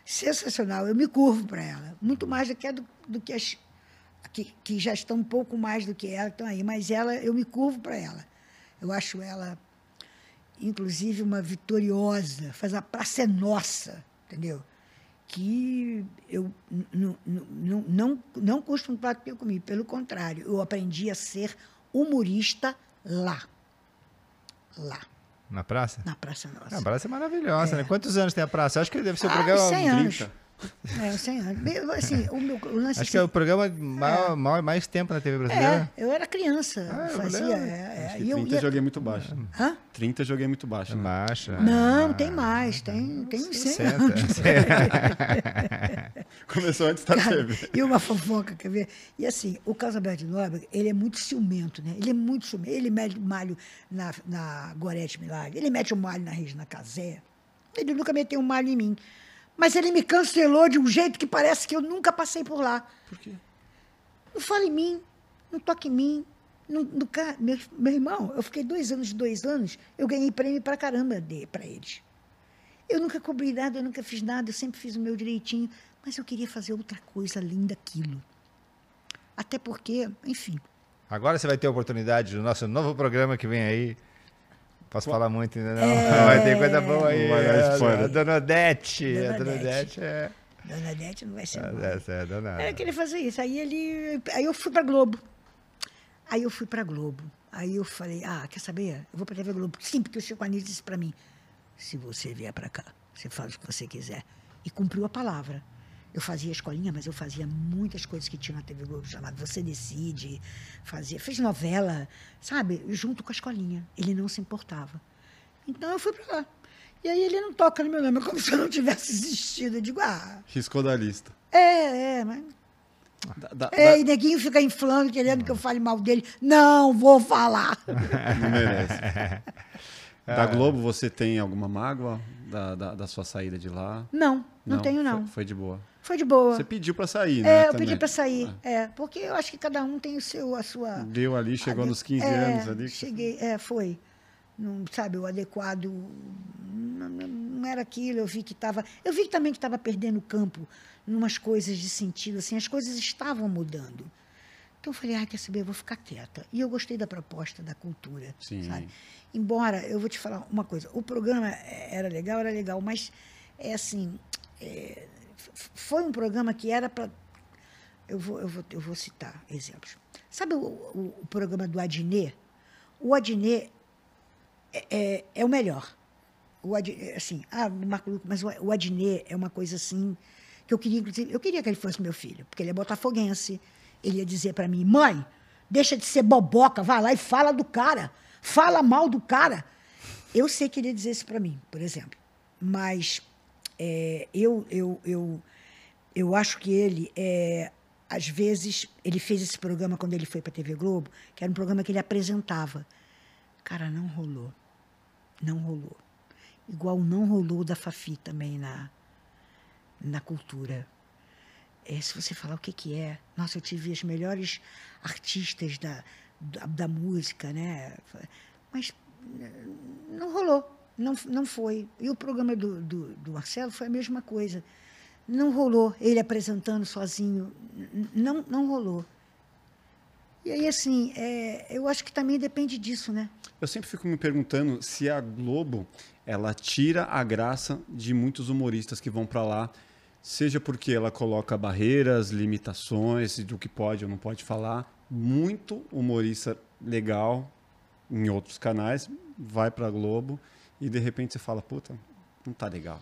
sensacional. Eu me curvo para ela. Muito mais do que, do, do que as que, que já estão um pouco mais do que ela, estão aí. Mas ela, eu me curvo para ela. Eu acho ela, inclusive, uma vitoriosa. Faz a praça é nossa, entendeu? Que eu n- n- n- n- não, não custa um prato que eu comi. Pelo contrário, eu aprendi a ser humorista lá. Lá, Na praça? na Praça Nossa. Ah, a praça é maravilhosa, né? Quantos anos tem a praça? Acho que deve ser o Ah, programa. 100 anos. 30. É, 100 anos. Meio, Assim, o, meu, o lance Acho que é o programa maior, maior- mais tempo na TV brasileira. é, eu era criança, Ah, eu fazia. lembro. É, Acho é, que e eu 30 ia- joguei muito baixo. Hã? 30 joguei muito baixo. É né? marcha. Não, tem mais, tem, tem uns 100 anos. 60. Começou antes da Cara, TV. e uma fofoca, quer ver? E assim, o Carlos Alberto Nóbrega, ele é muito ciumento, né? Ele é muito ciumento. Ele mete o malho na, na Gorete Milagre, ele mete o malho na Regina Casé. Ele nunca meteu um malho em mim. Mas ele me cancelou de um jeito que parece que eu nunca passei por lá. Por quê? Não fala em mim, não toque em mim. Não, meu, meu irmão, eu fiquei dois anos, dois anos, eu ganhei prêmio pra caramba de, pra eles. Eu nunca cobri nada, eu nunca fiz nada, eu sempre fiz o meu direitinho, mas eu queria fazer outra coisa além daquilo. Até porque, enfim, Agora você vai ter a oportunidade do nosso novo programa que vem aí. Posso falar muito ainda não? É. Vai ter coisa boa aí. Dar a- Dona Odete. Dona a Dona Odete. Odete é... Dona Nete não vai ser mal. Essa é a Dona... Eu queria fazer isso. Aí ele. Aí eu fui pra Globo. Aí eu fui pra Globo. Aí eu falei, ah, quer saber? Eu vou pra TV Globo. Sim, porque o Chico Anísio disse pra mim, se você vier pra cá, você faz o que você quiser. E cumpriu a palavra. Eu fazia escolinha, mas eu fazia muitas coisas que tinha na TV Globo, chamado Você Decide, fazia, fez novela, sabe? Junto com a escolinha. Ele não se importava. Então eu fui pra lá. E aí ele não toca no meu nome, é como se eu não tivesse existido. Eu digo, ah, Riscou da lista. é, é, mas Da- da- é, e neguinho fica inflando, querendo que eu fale mal dele. Não vou falar. da- não merece. Da Globo, você tem alguma mágoa da, da, da sua saída de lá? Não, não, tenho, não. Foi, foi de boa. Foi de boa. Você pediu pra sair, né? é, eu também. pedi pra sair. É. porque eu acho que cada um tem o seu, a sua. Deu ali, chegou ade- nos 15 é, anos ali. Cheguei, é, foi. Não, sabe, o adequado não, não- era aquilo. Eu vi que estava. Eu vi também que estava perdendo campo em umas coisas de sentido, assim, as coisas estavam mudando. Então eu falei, ah, quer saber, eu vou ficar quieta. E eu gostei da proposta da cultura, Sim. sabe? Embora, eu vou te falar uma coisa, o programa era legal, era legal, mas é assim, é, foi um programa que era para eu vou, eu, vou, eu vou citar exemplos. Sabe o, o- o programa do Adnet? O Adnet é, é, é o melhor. O Ad, é, assim, ah, do Marco Lucas, mas o, o Adnet é uma coisa assim que eu queria, inclusive, eu queria que ele fosse meu filho, porque ele é botafoguense. Ele ia dizer para mim, mãe, deixa de ser boboca, vai lá e fala do cara, fala mal do cara. Eu sei que ele ia dizer isso para mim, por exemplo. Mas é, eu, eu, eu, eu acho que ele, é, às vezes, ele fez esse programa quando ele foi para a TV Globo, que era um programa que ele apresentava. Cara, não rolou. Não rolou. Igual não rolou da Fafi também na, na cultura. É, se você falar o que, que é, nossa, eu tive as melhores artistas da, da, da música, né? Mas não rolou, não, não foi. E o programa do, do, do Marcelo foi a mesma coisa. Não rolou, ele apresentando sozinho, não, não rolou. E aí, assim, é, eu acho que também depende disso, né? Eu sempre fico me perguntando se a Globo ela tira a graça de muitos humoristas que vão para lá, seja porque ela coloca barreiras, limitações do que pode ou não pode falar. Muito humorista legal em outros canais vai para a Globo e de repente você fala, puta, não tá legal.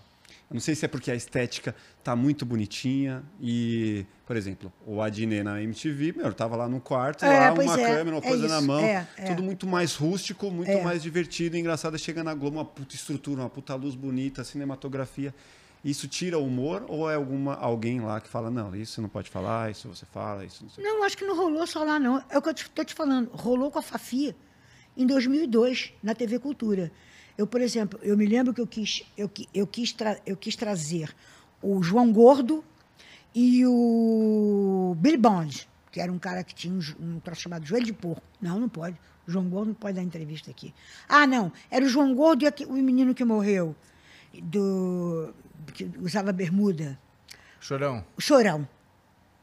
Eu não sei se é porque a estética tá muito bonitinha e, por exemplo, o Adnet na MTV, meu, eu tava lá no quarto, É, lá uma é, câmera, uma é coisa na isso, mão, é, é. tudo muito mais rústico, muito É. mais divertido, engraçado. Chega na Globo, uma puta estrutura, uma puta luz bonita, cinematografia. Isso tira o humor ou é alguma, alguém lá que fala, não, isso não pode falar, isso você fala, isso não sei. Não, acho que não rolou só lá, não. É o que eu estou te falando. Rolou com a Fafi em 2002, na TV Cultura. Eu, por exemplo, eu me lembro que eu quis, eu, eu quis, tra- eu quis trazer o João Gordo e o Billy Bond, que era um cara que tinha um, um troço chamado joelho de porco. Não, não pode. O João Gordo não pode dar entrevista aqui. Ah, não. Era o João Gordo e aque- o menino que morreu, do, que usava bermuda. Chorão. O Chorão.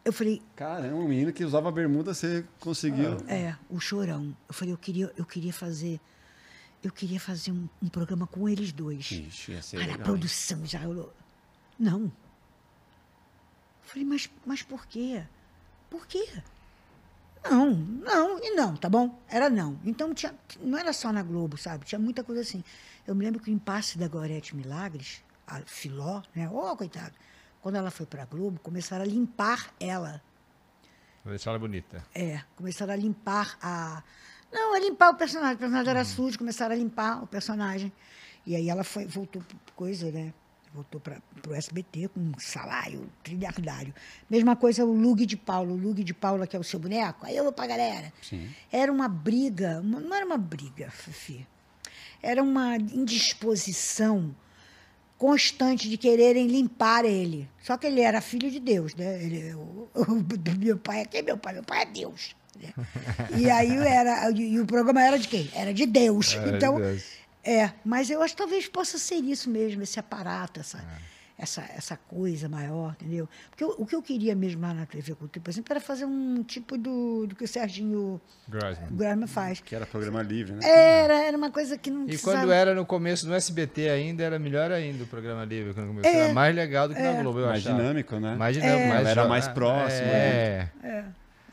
Eu falei, Caramba, um menino que usava bermuda, você conseguiu. É, o Chorão. Eu falei, eu queria, eu queria fazer. Eu queria fazer um, um programa com eles dois. Ixi, ia ser Olha, a legal. hein? produção já rolou. Não. Eu falei, mas, mas por quê? Por quê? Não, não, e não, tá bom? Era não. Então tinha, não era só na Globo, sabe? Tinha muita coisa assim. Eu me lembro que o impasse da Gorete Milagres, a Filó, né? Ô, coitado. Quando ela foi pra Globo, começaram a limpar ela. Deixar ela bonita. É, começaram a limpar a. Não, a limpar o personagem. O personagem era sujo, começaram a limpar o personagem. E aí ela foi, voltou para coisa, né? Voltou para o SBT com um salário trilhardário. Mesma coisa o Lug de Paulo. O Lug de Paula, que é o seu boneco, aí eu vou pra galera. Sim. Era uma briga, uma- não era uma briga, Fifi. Era uma indisposição constante de quererem limpar ele. Só que ele era filho de Deus, né? Ele, o, o- meu pai, quem é meu pai? Meu pai é Deus. Né? E aí era, e o programa era de quem? Era de Deus. Era de então, Deus. é, mas eu acho que talvez possa ser isso mesmo, esse aparato, essa, É. essa, essa coisa maior, entendeu? Porque eu- o que eu queria mesmo lá na TV Cultura, por exemplo, era fazer um tipo do, do que o Serginho Grossman. Grama faz. Que era programa livre, né? Era, era uma coisa que não E precisava... quando era no começo no SBT ainda, era melhor ainda o programa livre. Quando começou, É. era mais legal do que na Globo, eu Mais achava. dinâmico, né? Mais dinâmico, É. mais era mais próxima, É.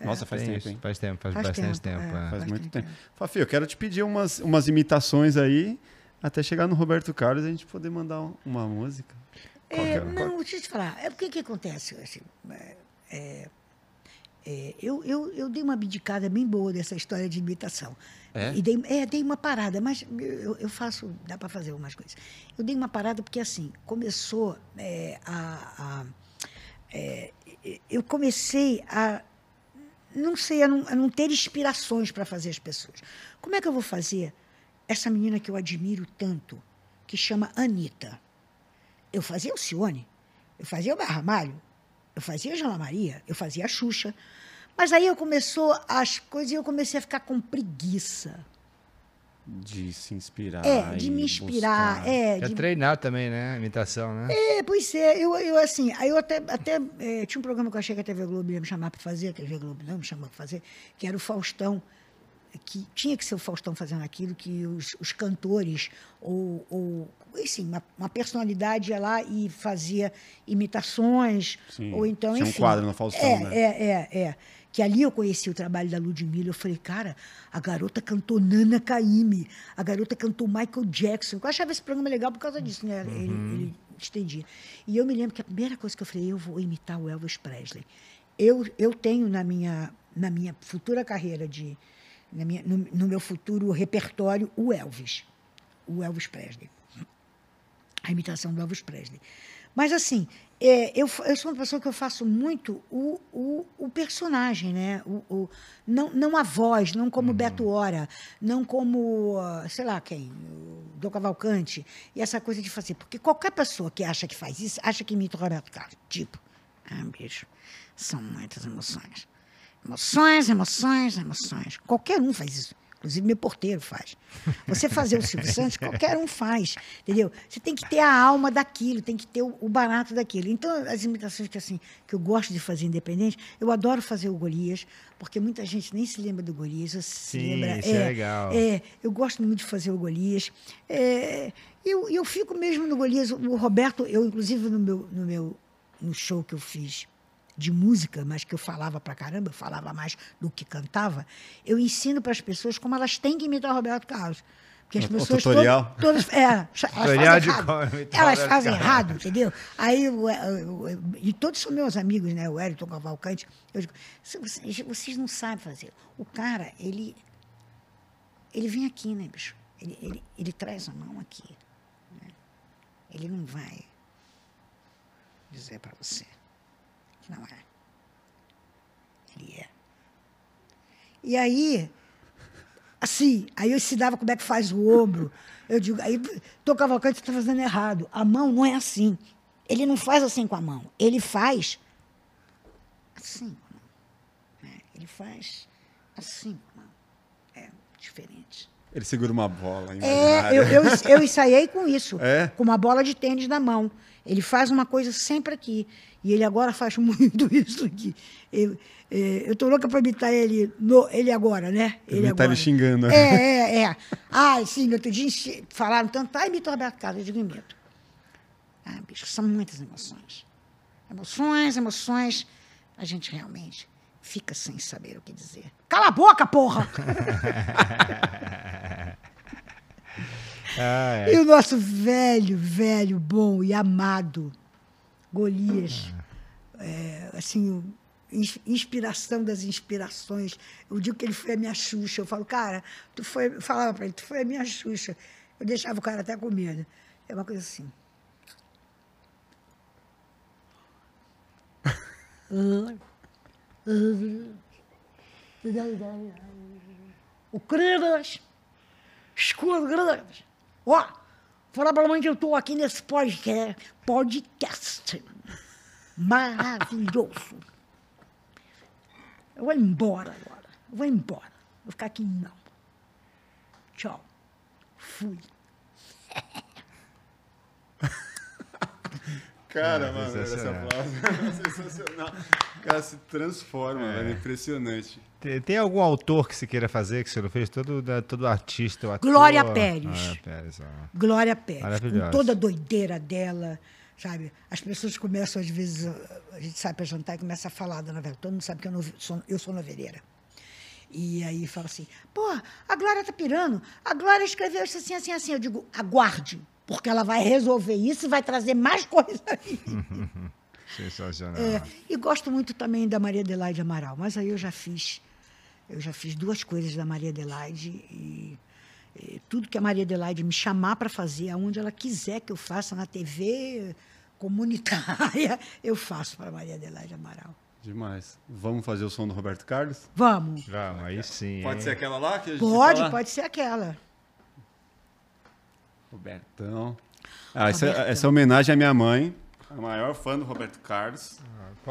Nossa, faz Tem tempo, hein? Faz tempo, faz, Faz bastante tempo, tempo. é. é. Faz Faz muito tempo, tempo. Fafi, eu quero te pedir umas, umas imitações aí, até chegar no Roberto Carlos e a gente poder mandar um- uma música. É, Qual é? não, deixa eu te falar. É porque que acontece? assim, é, é, é, eu, eu, eu dei uma abdicada bem boa dessa história de imitação. É? E dei, é, dei uma parada, mas eu, eu faço, dá para fazer algumas coisas. Eu dei uma parada porque, assim, começou é, a. a- é, eu comecei a. Não sei, a não, a não ter inspirações para fazer as pessoas. Como é que eu vou fazer essa menina que eu admiro tanto, que chama Anitta? Eu fazia o Cione, eu fazia o Ramalho, eu fazia a Jana Maria, eu fazia a Xuxa. Mas aí eu começou as coisas e eu comecei a ficar com preguiça. De se inspirar. É, de me inspirar, buscar. é, Quer de treinar também, né? Imitação, né? É, pois é, eu, eu assim, aí eu até, até é, tinha um programa que eu achei que a TV Globo ia me chamar para fazer, a TV Globo não me chamou para fazer, que era o Faustão, que tinha que ser o Faustão fazendo aquilo, que os, os cantores, ou, ou assim, uma, uma personalidade ia lá e fazia imitações, Sim, ou então, tinha um enfim. quadro no Faustão, é, né? É, é, é. Que ali eu conheci o trabalho da Ludmilla. Eu falei, cara, a garota cantou Nana Caymmi, a garota cantou Michael Jackson. Eu achava esse programa legal por causa disso, né? Ele, ele estendia. E eu me lembro que a primeira coisa que eu falei, eu vou imitar o Elvis Presley. Eu, eu tenho na minha, na minha futura carreira de. Na minha, no, no meu futuro repertório, o Elvis. O Elvis Presley a imitação do Elvis Presley. Mas, assim, é, eu, eu sou uma pessoa que eu faço muito o, o, o personagem, né? O, o- não, não a voz, não como Beto Hora, não como, ah, sei lá quem, o Dom Cavalcante, e essa coisa de fazer. Porque qualquer pessoa que acha que faz isso, acha que imita o Roberto Carlos. Tipo, ah, bicho, são muitas emoções. Emoções, emoções, emoções. Qualquer um faz isso. Inclusive, meu porteiro faz. Você fazer o Silvio Santos, qualquer um faz, entendeu? Você tem que ter a alma daquilo, tem que ter o, o barato daquilo. Então, as imitações que, assim, que eu gosto de fazer independente, eu adoro fazer o Golias, porque muita gente nem se lembra do Golias. você se Sim, lembra, isso é legal. É, eu gosto muito de fazer o Golias. É, eu, eu fico mesmo no Golias. O Roberto, eu, inclusive, no meu, no meu no show que eu fiz de música, mas que eu falava pra caramba, eu falava mais do que cantava, eu ensino para as pessoas como elas têm que imitar o Roberto Carlos. Porque as O- o pessoas tutorial? Todas, todas, é, elas Tutorial fazem de errado. o Elas fazem Carlos. errado, entendeu? Aí, o- o- o- e todos são meus amigos, né? O Wellington Cavalcante. Eu digo, "Se vocês, vocês não sabem fazer. O cara, ele, ele vem aqui, né, bicho? Ele, ele, ele traz a mão aqui. né? Ele não vai dizer para você não é. Ele é. E aí, assim, aí eu ensinava como é que faz o ombro. Eu digo, aí, tô Cavalcante está fazendo errado. A mão não é assim. Ele não faz assim com a mão. Ele faz assim com a mão. né? Ele faz assim com a mão. É diferente. Ele segura uma bola. É, eu, eu, eu ensaiei com isso, É? com uma bola de tênis na mão. Ele faz uma coisa sempre aqui. E ele agora faz muito isso aqui. Eu, é, tô louca para imitar ele, no, ele agora, né? Ele Imitar agora. ele xingando? É, é, é. Ah, sim, outro dia falaram tanto, ah, imita o Roberto Carlos, eu digo, imito. Ah, bicho, são muitas emoções. Emoções, emoções. A gente realmente fica sem saber o que dizer. Cala a boca, porra! Ah, E o nosso velho, velho, bom e amado Golias, é, assim, inspiração das inspirações. Eu digo que ele foi a minha Xuxa. Eu falo, cara, tu foi, eu falava para ele, tu foi a minha Xuxa. Eu deixava o cara até com medo. É uma coisa assim. O queridas, escolhidas, ó, Falar pra mãe que eu tô aqui nesse podcast. Podcast. Maravilhoso. Eu vou embora agora. Eu vou embora. Vou ficar aqui não. Tchau. Fui. Cara, É, mano, essa frase é sensacional. O cara se transforma, velho. É impressionante. Tem, tem algum autor que você queira fazer que você não fez? Todo, da- todo artista, ator. Glória Pérez. Glória Pérez, ó. Glória Pérez, com toda a doideira dela, sabe? As pessoas começam, às vezes, a gente sai para jantar e começa a falar da novela. Todo mundo sabe que eu, nove- sou, eu sou noveleiira. E aí fala assim, pô, a Glória tá pirando. A Glória escreveu isso assim, assim, assim. Eu digo, aguarde, porque ela vai resolver isso e vai trazer mais coisa aí. Sensacional. É, e gosto muito também da Maria Adelaide Amaral, mas aí eu já fiz, eu já fiz duas coisas da Maria Adelaide e, e tudo que a Maria Adelaide me chamar para fazer, aonde ela quiser que eu faça na TV comunitária, eu faço para Maria Adelaide Amaral. Demais. Vamos fazer o som do Roberto Carlos? Vamos. Vamos, aí sim. Pode hein? ser aquela lá que a gente Pode, fala? pode ser aquela. Robertão. Ah, essa, Robertão. essa é homenagem à minha mãe, a maior fã do Roberto Carlos.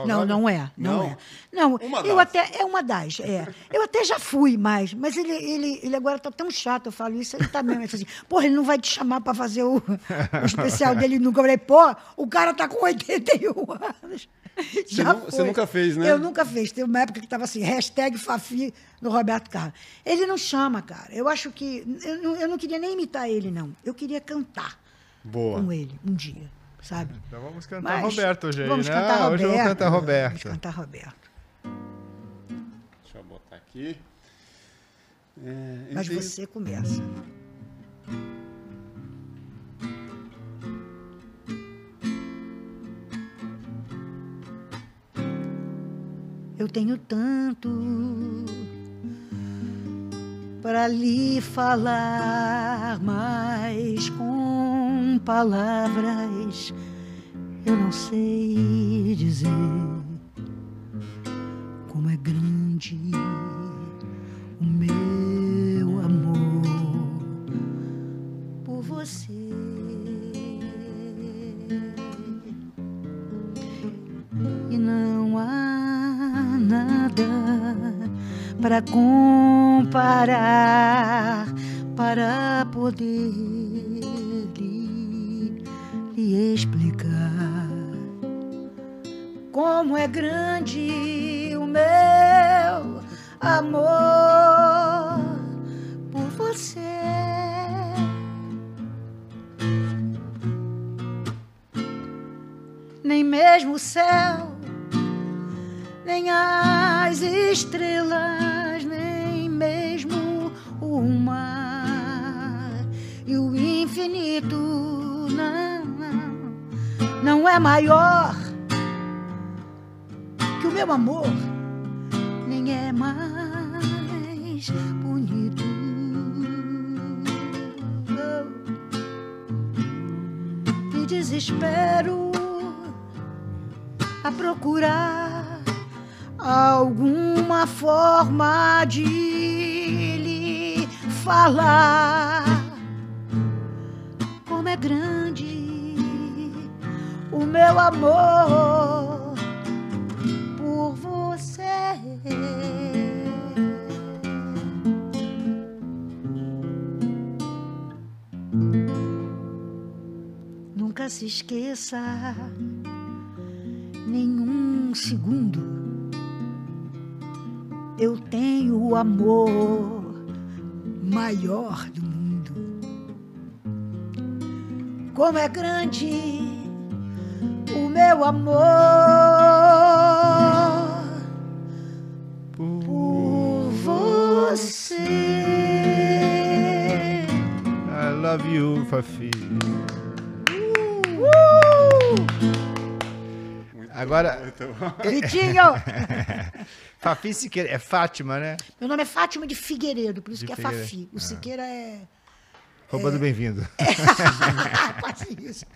Não, não é, não, Não? é. Não, Uma eu das. até é uma das, é. Eu até já fui mais, mas ele, ele, ele agora tá tão chato, eu falo isso, ele tá mesmo, ele assim, porra, ele não vai te chamar para fazer o, o especial dele nunca. Eu falei, pô, o cara tá com 81 anos. Já nu- você nunca fez, né? Eu nunca fiz. Teve uma época que tava assim, hashtag Fafi no Roberto Carlos. Ele não chama, cara. Eu acho que. Eu não, eu não queria nem imitar ele, não. Eu queria cantar Boa. com ele um dia, sabe? Então vamos cantar Mas Roberto hoje aí, Vamos né? cantar Ah, Roberto. Hoje vamos cantar Roberto. Vamos cantar Roberto. Deixa eu botar aqui. É, Mas você começa. Eu tenho tanto para lhe falar, mas com palavras eu não sei dizer como é grande o meu amor por você. E não há nada para comparar, para poder explicar como é grande o meu amor por você. Nem mesmo o céu, nem as estrelas, nem mesmo o mar e o infinito não, não é maior que o meu amor. Nem é mais bonito. Me desespero a procurar alguma forma de lhe falar. Como é grande o meu amor por você. Nunca se esqueça nenhum segundo. Eu tenho o amor maior do mundo. Como é grande o meu amor por você. I love you, Fafi. Uh! Agora, Vitinho! Fafi Siqueira, é Fátima, né? Meu nome é Fátima de Figueiredo, por isso De que é Figueiredo. Fafi. O Siqueira é. Roubando bem-vindo. Quase isso.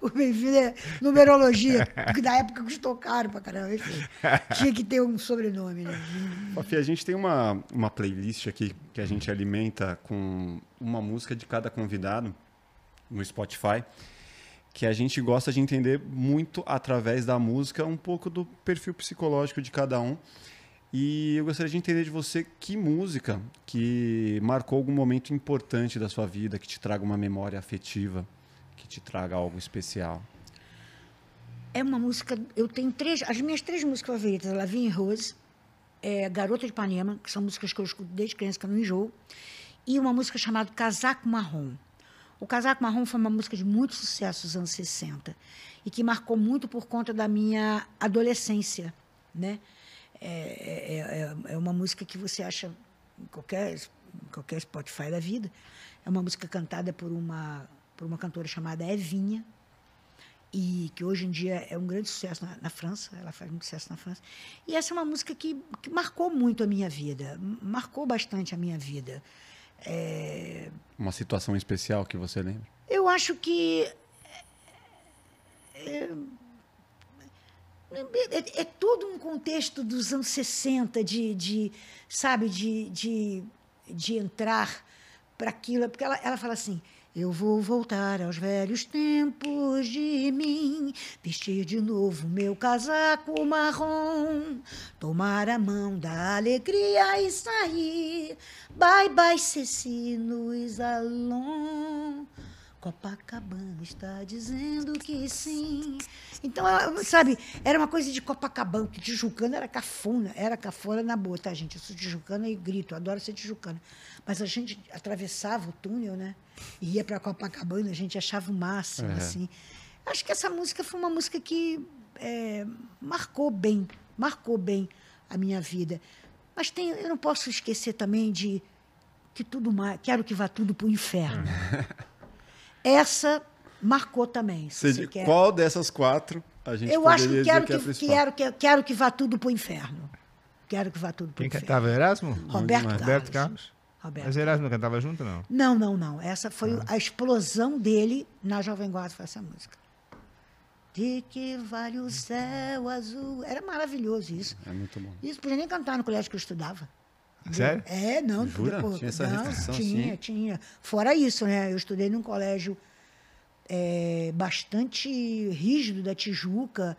O bem-vindo é numerologia, que da época custou caro pra caramba. Enfim, tinha que ter um sobrenome, né? A gente tem uma, uma playlist aqui que a gente alimenta com uma música de cada convidado. no Spotify, que a gente gosta de entender muito através da música um pouco do perfil psicológico de cada um. E eu gostaria de entender de você que música que marcou algum momento importante da sua vida, que te traga uma memória afetiva, que te traga algo especial. É uma música. Eu tenho três. As minhas três músicas favoritas: Lavinha Rose, é, Garota de Ipanema, que são músicas que eu escuto desde criança, que eu não enjoo, e uma música chamada Casaco Marrom. O Casaco Marrom foi uma música de muito sucesso nos anos 60 e que marcou muito por conta da minha adolescência, né? É, é, é, é uma música que você acha em qualquer, qualquer Spotify da vida. É uma música cantada por uma, por uma cantora chamada Evinha, e que hoje em dia é um grande sucesso na, na, França, ela faz muito sucesso na França. E essa é uma música que, que marcou muito a minha vida, marcou bastante a minha vida. É... Uma situação especial que você lembra? Eu acho que. É, é, é todo um contexto dos anos 60, de, de sabe, de, de, de entrar para aquilo. Porque ela, ela fala assim: eu vou voltar aos velhos tempos de mim, vestir de novo meu casaco marrom, tomar a mão da alegria e sair. Bye bye, Cecino Isalon. Copacabana está dizendo que sim. Então, sabe, era uma coisa de Copacabana, que Tijucana era cafona, era cafona na boa, tá, gente? Eu sou tijucana e grito, adoro ser tijucana. Mas a gente atravessava o túnel, né? E ia para Copacabana, a gente achava o máximo, assim. Acho que essa música foi uma música que é, marcou bem, marcou bem a minha vida. Mas tem, eu não posso esquecer também de que tudo mais, quero que vá tudo para o inferno. Essa marcou também. Se quer. Qual dessas quatro a gente Eu acho que quero que, que, é quero, que, quero que vá tudo para o inferno. Quero que vá tudo para o inferno. Quem cantava Erasmo? Roberto Carlos. Roberto Carlos. Roberto. Mas Erasmo não cantava junto, não? Não, não, não. Essa foi ah. a explosão dele na Jovem Guarda, foi essa música. De que vale o céu azul. Era maravilhoso isso. É muito bom. Isso podia nem cantar no colégio que eu estudava. Sério? É, não. Jura? Pô, tinha essa não, restrição, Tinha, sim. tinha. Fora isso, né? Eu estudei num colégio é, bastante rígido da Tijuca,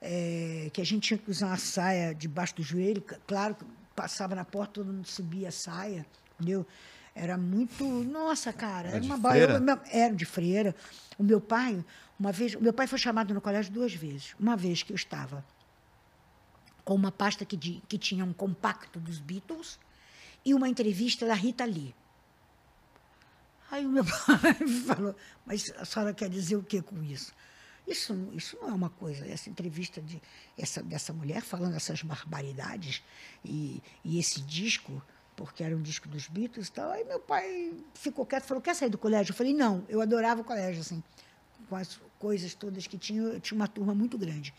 é, que a gente tinha que usar uma saia debaixo do joelho. Claro, passava na porta, todo mundo subia a saia, entendeu? Era muito. Nossa, cara, era, era uma? Era de freira. O meu pai, uma vez. O meu pai foi chamado no colégio duas vezes. Uma vez que eu estava com uma pasta que, que tinha um compacto dos Beatles e uma entrevista da Rita Lee. Aí o meu pai falou, mas a senhora quer dizer o que com isso? Isso, isso não é uma coisa, essa entrevista de, essa, dessa mulher falando essas barbaridades e, e esse disco, porque era um disco dos Beatles e tal. Aí meu pai ficou quieto, falou, quer sair do colégio? Eu falei, não, eu adorava o colégio, assim, com as coisas todas que tinha, eu tinha uma turma muito grande.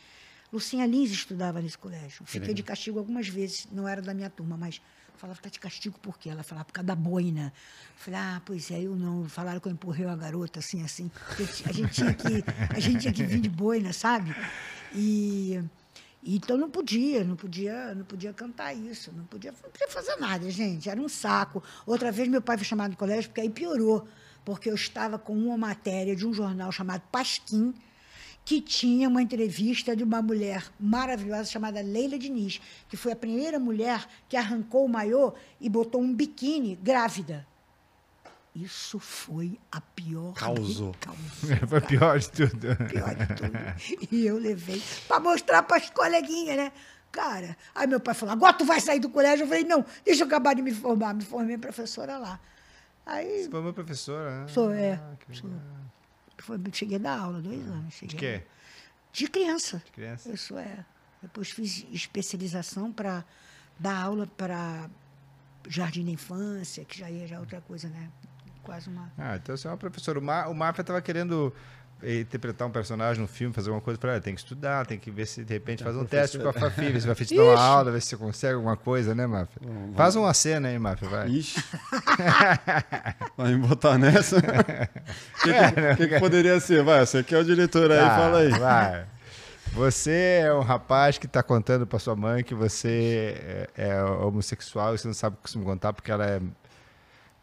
Lucinha Lins estudava nesse colégio. Fiquei de castigo algumas vezes, não era da minha turma, mas falava, tá de castigo por quê? Ela falava, por causa da boina. Eu falei, ah, pois é, eu não. Falaram que eu empurrei a garota, assim, assim. A gente tinha que, a gente tinha que vir de boina, sabe? E, então não podia, não podia, não podia cantar isso, não podia, não podia fazer nada, gente. Era um saco. Outra vez meu pai foi chamado do colégio, porque aí piorou, porque eu estava com uma matéria de um jornal chamado Pasquim, que tinha uma entrevista de uma mulher maravilhosa chamada Leila Diniz, que foi a primeira mulher que arrancou o maiô e botou um biquíni grávida. Isso foi a pior. Causou. Causou foi pior de tudo. Pior de tudo. E eu levei para mostrar para as coleguinhas, né? Cara, aí meu pai falou: agora tu vai sair do colégio. Eu falei: não, deixa eu acabar de me formar. Me formei professora lá. Aí, Você formou professora, né? Sou, é. Ah, sou. Foi, cheguei da aula, dois anos. Cheguei. De quê? De criança. De criança? Isso é. Depois fiz especialização para dar aula para jardim da infância, que já ia já outra coisa, né? Quase uma. Ah, então você é uma professora. O, Ma, o Mafia estava querendo interpretar um personagem no filme, fazer alguma coisa para ela, tem que estudar, tem que ver se de repente faz um teste com a Fafi, ver se vai dar uma aula, ver se você consegue alguma coisa, né, Mafia? faz uma cena aí, Mafia, vai. Ixi. vai me botar nessa? O que, que, que, que, poderia ser? Vai, você que é o diretor aí, ah, fala aí. Vai. Você é um rapaz que está contando para sua mãe que você é, é homossexual e você não sabe como contar porque ela é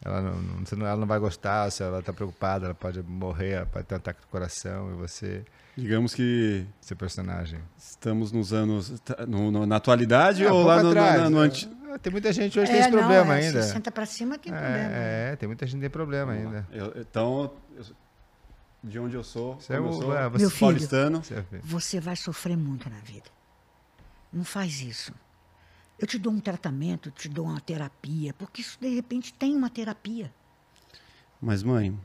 Ela não, ela não vai gostar, se ela tá preocupada, ela pode morrer, ela pode ter um ataque do coração e você, Digamos que seu personagem. estamos nos anos. tá, no- no- na atualidade É, ou lá no, no- atrás, no é. anti- Ah, Tem muita gente hoje que É, tem esse não, problema é, ainda. 60 para cima tem problema. É, é, tem muita gente que tem problema ainda. Eu- então, eu- de onde eu sou, Você é o- sou, é, você- Meu filho. paulistano. Você vai sofrer muito na vida. Não faz isso. Eu te dou um tratamento, te dou uma terapia, porque isso de repente tem uma terapia. Mas, mãe,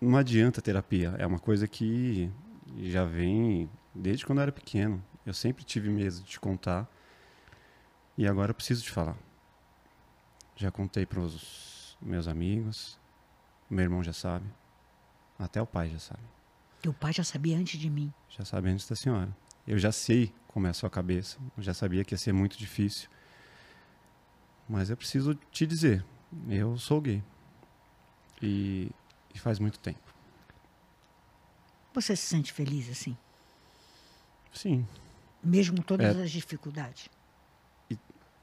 não adianta terapia. É uma coisa que já vem desde quando eu era pequeno. Eu sempre tive medo de te contar. E agora eu preciso te falar. Já contei para os meus amigos. Meu irmão já sabe. Até o pai já sabe. Teu pai já sabia antes de mim. Já sabe antes da senhora. Eu já sei como é a sua cabeça. Eu já sabia que ia ser muito difícil. Mas eu preciso te dizer. Eu sou gay. E, e faz muito tempo. Você se sente feliz assim? Sim. Mesmo todas É. as dificuldades?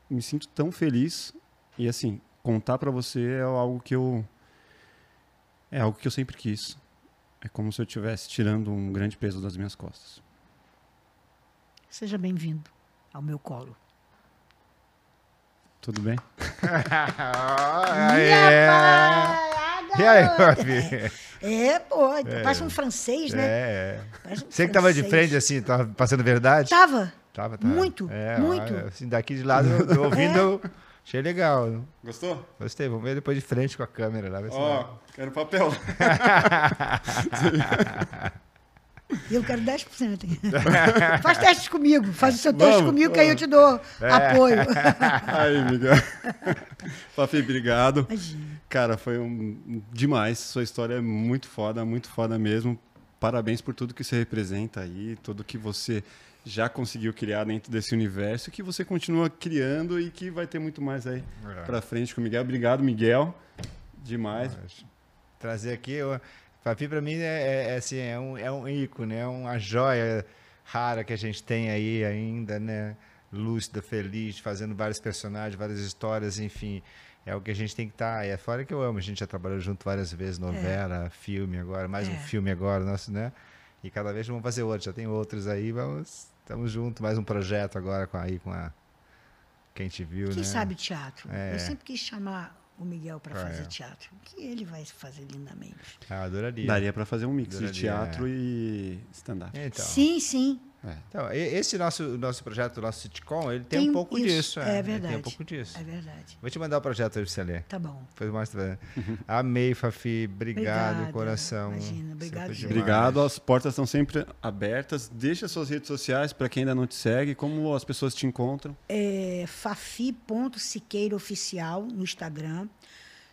Me sinto tão feliz. E assim, contar pra você é algo que eu. É algo que eu sempre quis. É como se eu estivesse tirando um grande peso das minhas costas. Seja bem-vindo ao meu colo. Tudo bem? É. E aí, filho? É, pô, parece um francês, né? É. Parece um Você que tava de frente assim, tava passando verdade? Tava. Tava, tava. Muito, É, muito. assim, daqui de lado, eu, ouvindo, eu achei legal. Gostou? Gostei, vamos ver depois de frente com a câmera lá. Ó, quero papel. Eu quero 10%. faz testes comigo. Faz o seu teste Vamos, comigo, que aí eu te dou apoio. Aí, Miguel. Papi, obrigado. Imagina. Cara, foi um demais. Sua história é muito foda, muito foda mesmo. Parabéns por tudo que você representa aí, tudo que você já conseguiu criar dentro desse universo, que você continua criando e que vai ter muito mais aí É. pra frente com o Miguel. Obrigado, Miguel. Demais. Trazer aqui, eu, Papi pra mim é, é- é assim, é um, é um ícone, é uma joia rara que a gente tem aí ainda, né? Lúcida, feliz, fazendo vários personagens, várias histórias, enfim. É o que a gente tem que estar. E é fora que eu amo. A gente já trabalhou junto várias vezes, novela, filme agora, mais um É. filme agora, nosso, né? E cada vez vamos fazer outro. Já tem outros aí, vamos. Estamos juntos, mais um projeto agora com aí com a. Quem te viu, Quem né? sabe teatro? É. Eu sempre quis chamar o Miguel para Ah, fazer é. teatro. Que ele vai fazer lindamente. Ah, adoraria. Daria pra fazer um mix de Adoraria, teatro e stand-up. Então. Sim, sim. Então, e- esse nosso, nosso projeto, o nosso sitcom, ele tem, Tem um pouco isso, disso. é Ele verdade. Tem um pouco disso. É verdade. Vou te mandar o projeto aí pra você ler. Tá bom. Depois mostra. Amei, Fafi. Obrigado, Obrigada, coração. imagina, obrigado. Obrigado, as portas estão sempre abertas. Deixa suas redes sociais para quem ainda não te segue, como as pessoas te encontram. É fafi.siqueira oficial no Instagram.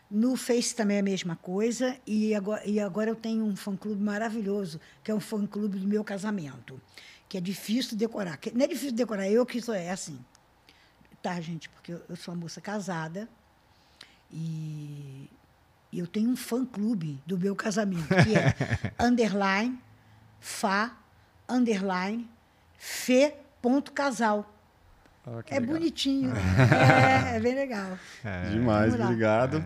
No Face também é a mesma coisa. E agora, e agora eu tenho um fã-clube maravilhoso, que é um fã-clube do meu casamento. Que é difícil decorar. Que- Não é difícil decorar, eu que sou é assim. Tá, gente? Porque eu, eu sou uma moça casada e, eu tenho um fã-clube do meu casamento, que é underline, fa, underline, fe.casal. É bonitinho. É, é bem legal. Demais, Vamos lá. obrigado.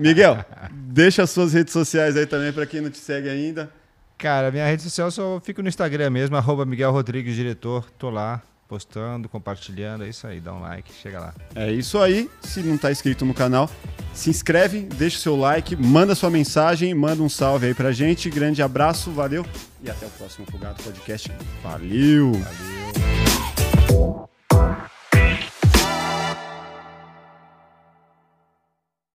Miguel, deixa as suas redes sociais aí também para quem não te segue ainda. Cara, minha rede social só fico no Instagram mesmo, arroba Miguel Rodrigues, diretor. Tô lá, postando, compartilhando. É isso aí, dá um like, chega lá. É isso aí. Se não tá inscrito no canal, se inscreve, deixa o seu like, manda sua mensagem, manda um salve aí pra gente. Grande abraço, valeu e até o próximo Plugado Podcast. Valeu! Valeu.